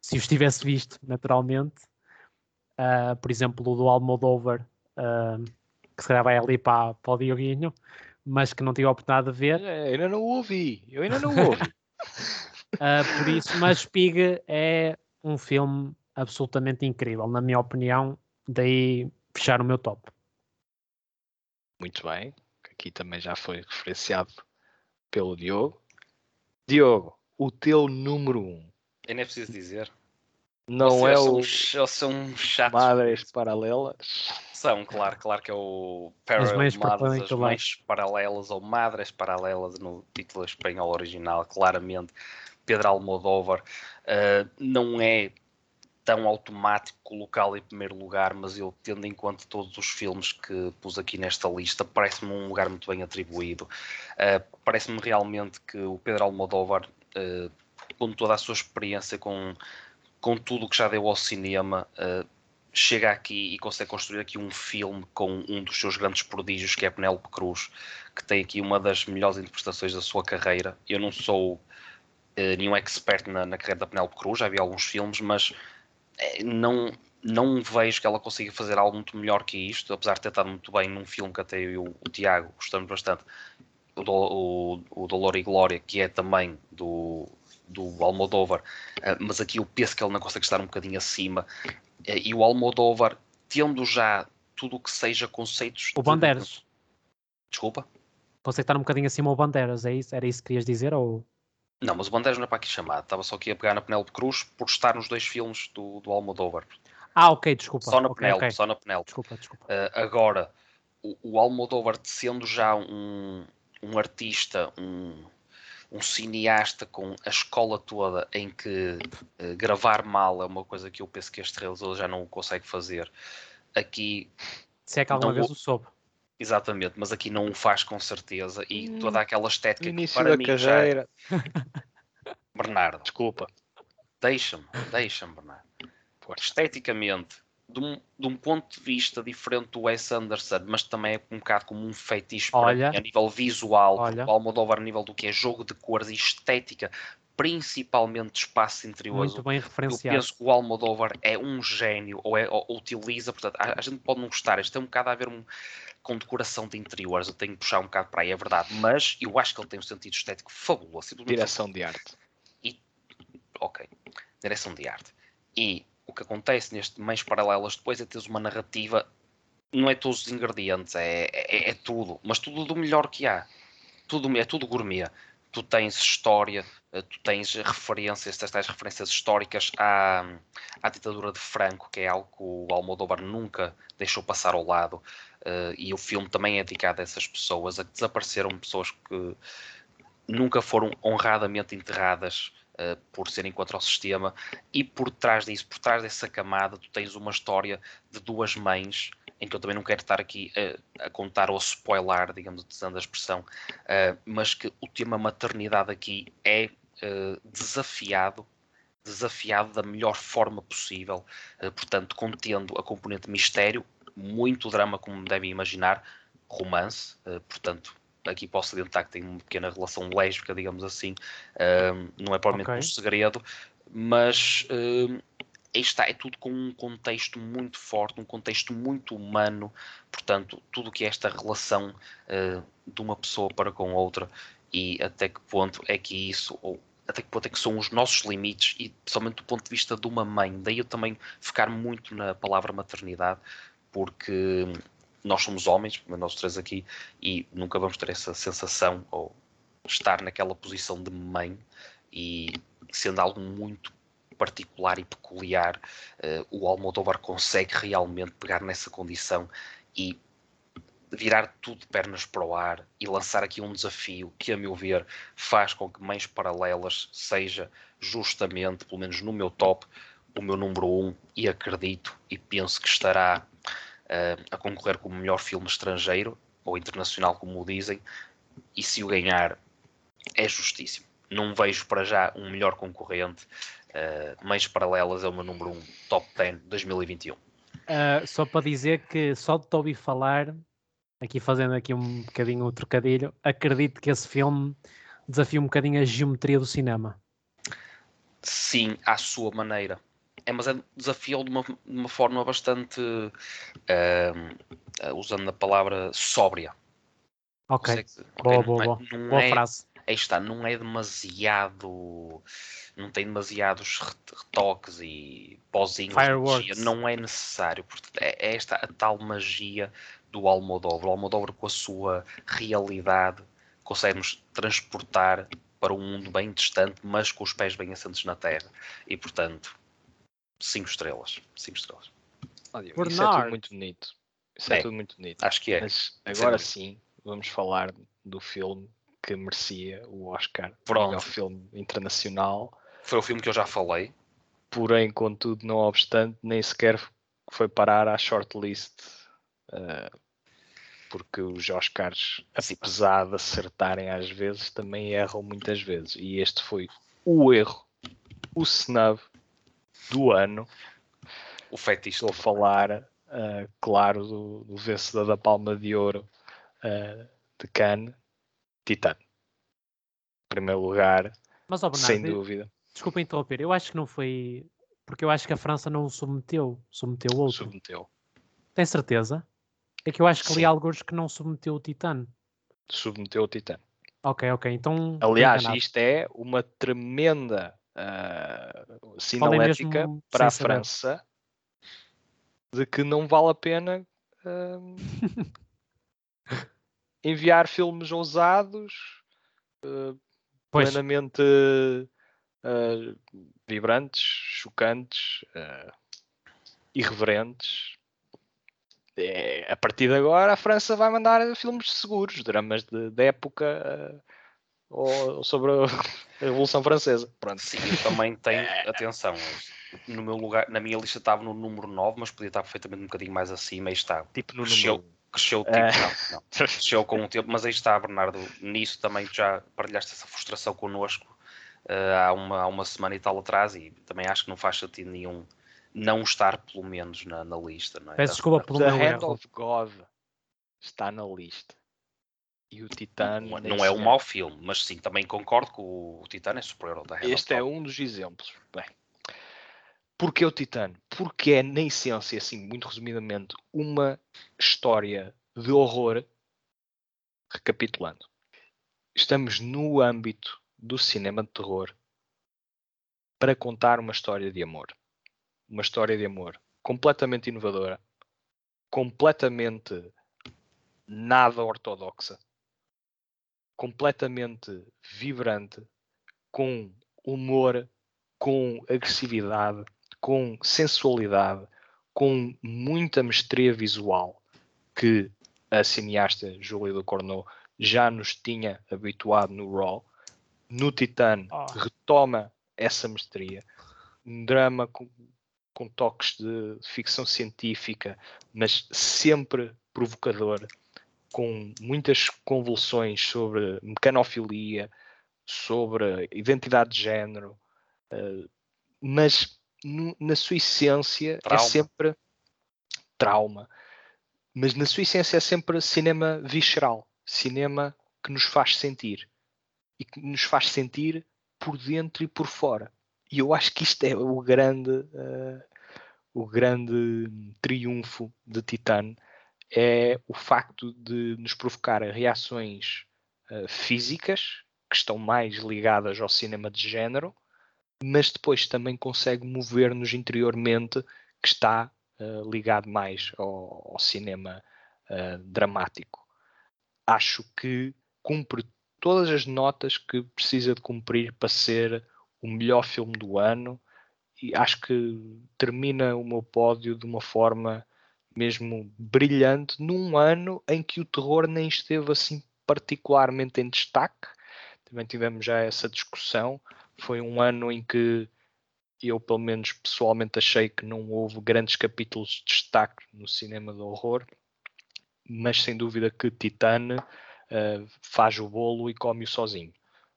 se os (laughs) tivesse visto, naturalmente. Uh, por exemplo, o do Almodovar, uh, que se calhar vai ali para, para o Dioguinho mas que não tive a oportunidade de ver. É, ainda não ouvi, eu ainda não ouvi. uh, (laughs) (laughs) por isso, mas Pig é um filme absolutamente incrível, na minha opinião, daí fechar o meu top. Muito bem, aqui também já foi referenciado pelo Diogo. Diogo, o teu número um. Eu nem preciso dizer. Não é o. São, são chatos. Madres paralelas. São, claro, claro que é o Parallel Madres, as mães paralelas ou Madres paralelas no título espanhol original, claramente. Pedro Almodóvar uh, não é tão automático colocá-lo em primeiro lugar, mas eu, tendo em conta todos os filmes que pus aqui nesta lista, parece-me um lugar muito bem atribuído. Uh, parece-me realmente que o Pedro Almodóvar, uh, com toda a sua experiência com, com tudo o que já deu ao cinema, uh, chega aqui e consegue construir aqui um filme com um dos seus grandes prodígios, que é Penélope Cruz, que tem aqui uma das melhores interpretações da sua carreira. Eu não sou nenhum expert na, na, carreira da Penélope Cruz, já vi alguns filmes, mas não, não vejo que ela consiga fazer algo muito melhor que isto, apesar de ter estado muito bem num filme que até eu e o, o Tiago gostamos bastante, o, do, o, o Dolor e Glória, que é também do, do Almodóvar, uh, mas aqui eu penso que ele não consegue estar um bocadinho acima. Eh, e o Almodóvar, tendo já tudo o que seja conceitos. O Banderas. Desculpa? Você estar um bocadinho acima o Bandeiras, é isso? Era isso que querias dizer? Ou... Não, mas o Bandeiras não é para aqui chamado. Estava só aqui a pegar na Penélope Cruz por estar nos dois filmes do, do Almodóvar. Ah, ok, desculpa. Só na Ok, Penélope, ok. só na Penélope. Desculpa, desculpa. Uh, agora, o, o Almodóvar sendo já um, um artista, um, um cineasta com a escola toda em que uh, gravar mal é uma coisa que eu penso que este realizador já não consegue fazer. Aqui, Se é que alguma não vez o soube. Exatamente, mas aqui não o faz com certeza. E Hum, toda aquela estética que Início para da mim já. (laughs) Bernardo, Desculpa. deixa-me, deixa-me, Bernardo. Força. esteticamente, de um, de um ponto de vista diferente do Wes Anderson, mas também é um bocado como um feitiço para Olha. mim, a nível visual, Olha. o Almodóvar a nível do que é jogo de cores e estética, principalmente espaço interiores. Muito bem Eu referenciado. penso que o Almodóvar é um gênio, ou, é, ou utiliza, portanto, a, a gente pode não gostar, isto tem um bocado a ver um- com decoração de interiores, eu tenho que puxar um bocado para aí, é verdade, mas eu acho que ele tem um sentido estético fabuloso, Direção de arte. ok, direção de arte. E o que acontece neste meios paralelas depois é teres uma narrativa, não é todos os ingredientes, é, é, é tudo, mas tudo do melhor que há. Tudo, é tudo gourmet. Tu tens história, eh, tu tens referências, tens tais referências históricas à, à ditadura de Franco, que é algo que o Almodóvar nunca deixou passar ao lado. eh, e o filme também é dedicado a essas pessoas, a que desapareceram pessoas que nunca foram honradamente enterradas eh, por serem contra o sistema e por trás disso, por trás dessa camada, tu tens uma história de duas mães em que eu também não quero estar aqui eh, a contar ou spoiler, digamos, utilizando a expressão, eh, mas que o tema maternidade aqui é eh, desafiado desafiado da melhor forma possível, eh, portanto, contendo a componente mistério, muito drama, como devem imaginar, romance, portanto, aqui posso adiantar que tem uma pequena relação lésbica, digamos assim, não é provavelmente Ok. um segredo, mas aí está, é tudo com um contexto muito forte, um contexto muito humano, portanto, tudo o que é esta relação ah, de uma pessoa para com outra e até que ponto é que isso, ou até que ponto é que são os nossos limites e principalmente do ponto de vista de uma mãe, daí eu também ficar muito na palavra maternidade, porque nós somos homens, nós três aqui, e nunca vamos ter essa sensação ou estar naquela posição de mãe e sendo algo muito particular e peculiar, eh, o Almodóvar consegue realmente pegar nessa condição e virar tudo de pernas para o ar e lançar aqui um desafio que, a meu ver, faz com que Mães Paralelas seja justamente, pelo menos no meu top, o meu número um e acredito e penso que estará eh, a concorrer como melhor filme estrangeiro ou internacional, como o dizem, e se o ganhar é justíssimo. Não vejo para já um melhor concorrente. Uh, Meios Paralelas é o meu número 1, um, top 10 2021. Ah, só para dizer que só de ouvir falar, aqui fazendo aqui um bocadinho o trocadilho, acredito que esse filme desafia um bocadinho a geometria do cinema. Sim, à sua maneira. É, mas é desafio de uma, de uma forma bastante, uh, usando a palavra sóbria. Ok, Consegue- boa, boa, é- boa. Boa é- frase. Aí está, não é demasiado. Não tem demasiados ret- retoques e pozinhos. de Fireworks. magia, Não é necessário. Portanto, é, é esta a tal magia do Almodóvar. O Almodóvar, com a sua realidade, consegue-nos transportar para um mundo bem distante, mas com os pés bem assentes na terra. E, portanto, cinco estrelas. Cinco estrelas. Isso é tudo muito bonito. Isso é, É. tudo muito bonito. Acho que é. Mas agora dúvida. sim, vamos falar do filme que merecia o Oscar. Pronto. Melhor filme internacional. Foi o filme que eu já falei. Porém, contudo, não obstante, nem sequer foi parar à shortlist. eh, porque os Oscars, apesar de acertarem às vezes, também erram muitas vezes. E este foi o erro, o snub do ano. O fetiche. Estou a falar, eh, claro, do, do vencedor da Palma de Ouro eh, de Cannes, Titano. Em primeiro lugar, Mas, ó Bernardo, sem eu- dúvida, desculpa interromper, eu acho que não foi. Porque eu acho que a França não o submeteu, submeteu outro. submeteu. Tem certeza? É que eu acho que li alguns que não submeteu o Titano. Submeteu o Titano. Ok, ok, então. Aliás, isto é uma tremenda Falei sinalética para a sem saber. França de que não vale a pena ah, (laughs) enviar filmes ousados, uh, plenamente uh, vibrantes, chocantes, uh, irreverentes. É, a partir de agora, a França vai mandar filmes seguros, dramas de, de época uh, ou, sobre a (laughs) Revolução Francesa. Pronto. Sim, eu também tenho, (laughs) atenção, no meu lugar, na minha lista estava no número 9, mas podia estar perfeitamente um bocadinho mais acima e está. Tipo no número. Cresceu, tipo, não, não. (laughs) Cresceu com o tempo, mas aí está, Bernardo. Nisso também já partilhaste essa frustração connosco uh, há, uma, há uma semana e tal atrás e também acho que não faz sentido nenhum não estar, pelo menos, na, na lista. Não é? Peço desculpa pelo meu Hand of God está na lista. E o Titano. Não, nem não é um mau filme, mas sim, também concordo que o, Titano é superior ao da Hand of Este é um dos exemplos. Bem, porquê o Titano? Porque é, na essência, assim, muito resumidamente, uma história de horror. Recapitulando, estamos no âmbito do cinema de terror para contar uma história de amor. Uma história de amor completamente inovadora, completamente nada ortodoxa, completamente vibrante, com humor, com agressividade, com sensualidade, com muita mestria visual que a cineasta Júlia do Corneau já nos tinha habituado no Raw. No Titan Oh. retoma essa mestria. Um drama com, com toques de ficção científica, mas sempre provocador, com muitas convulsões sobre mecanofilia, sobre identidade de género, eh, mas no- na sua essência Trauma. é sempre trauma, mas na sua essência é sempre cinema visceral, cinema que nos faz sentir e que nos faz sentir por dentro e por fora. E eu acho que isto é o grande, eh, o grande triunfo de Titan é o facto de nos provocar reações eh, físicas que estão mais ligadas ao cinema de género, mas depois também consegue mover-nos interiormente que está eh, ligado mais ao, ao cinema eh, dramático. Acho que cumpre todas as notas que precisa de cumprir para ser o melhor filme do ano e acho que termina o meu pódio de uma forma mesmo brilhante num ano em que o terror nem esteve assim particularmente em destaque. Também tivemos já essa discussão. Foi um ano em que eu, pelo menos pessoalmente, achei que não houve grandes capítulos de destaque no cinema do horror, mas sem dúvida que Titane uh, faz o bolo e come-o sozinho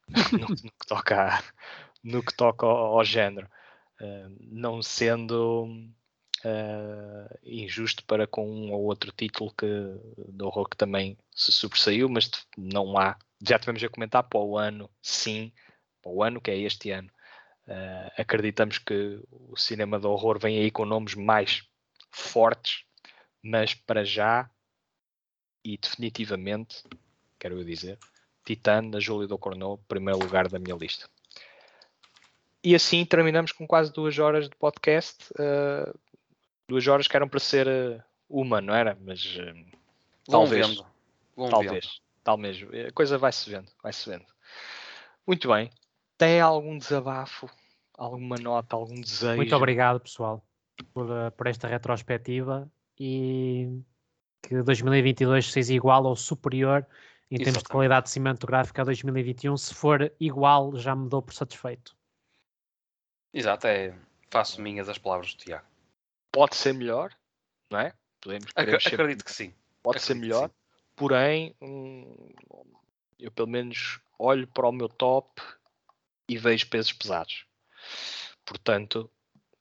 (laughs) no, no, que toca, no que toca ao, ao género, uh, não sendo uh, injusto para com um ou outro título que do horror que também se sobressaiu, mas não há. Já tivemos a comentar para o ano, sim, para o ano que é este ano. Uh, acreditamos que o cinema do horror vem aí com nomes mais fortes, mas para já e definitivamente, quero eu dizer, Titan da Júlia do Corneau, primeiro lugar da minha lista. E assim terminamos com quase duas horas de podcast. Uh, duas horas que eram para ser uh, uma, não era? Mas uh, talvez, talvez, talvez. A coisa vai-se vendo, vai-se vendo. Muito bem. Tem algum desabafo, alguma nota, algum desejo? Muito obrigado, pessoal, por, uh, por esta retrospectiva e que 2022 seja igual ou superior em Exatamente. termos de qualidade cinematográfica a 2021. Se for igual, já me dou por satisfeito. Exato, é, faço minhas as palavras do Tiago. Pode ser melhor, não é? Podemos Ac acredito que sim. Pode acredito ser melhor, porém, hum, eu pelo menos olho para o meu top e vejo pesos pesados. Portanto,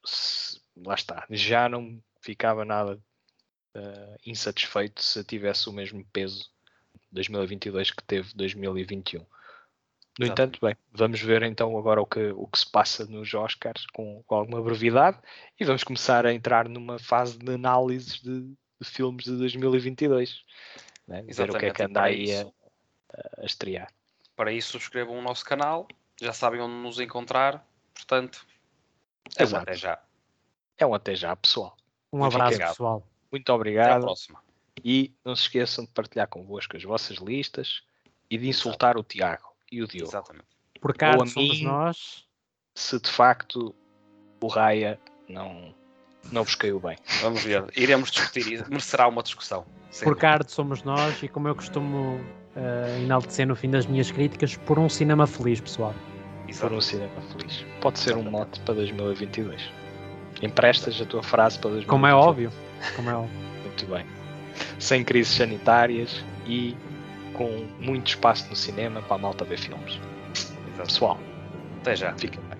se, lá está. Já não ficava nada uh, insatisfeito se tivesse o mesmo peso 2022 que teve 2021. No Exato. entanto, bem, vamos ver então agora o que, o que se passa nos Oscars com, com alguma brevidade e vamos começar a entrar numa fase de análises de, de filmes de 2022. Né? Ver o que é que anda aí a, a, estrear. Para isso, subscrevam o nosso canal, já sabem onde nos encontrar, portanto, é um até já. É um até já, pessoal. Um abraço, pessoal. Muito obrigado. Até à próxima. E não se esqueçam de partilhar convosco as vossas listas e de insultar o Tiago e o Diogo. Exatamente. Por Ou cá a somos mim. nós. Se de facto o Raya não, não vos caiu bem. Vamos ver. Iremos discutir isso. Merecerá uma discussão. Por card somos nós e como eu costumo eh, enaltecer no fim das minhas críticas, por um cinema feliz, pessoal. Por Exato. um cinema feliz. Pode ser um mote para 2022. Emprestas a tua frase para 2022. Como é óbvio. Como é óbvio. Muito bem. Sem crises sanitárias e com muito espaço no cinema para a malta ver filmes. Exato. Pessoal, Até já. bem.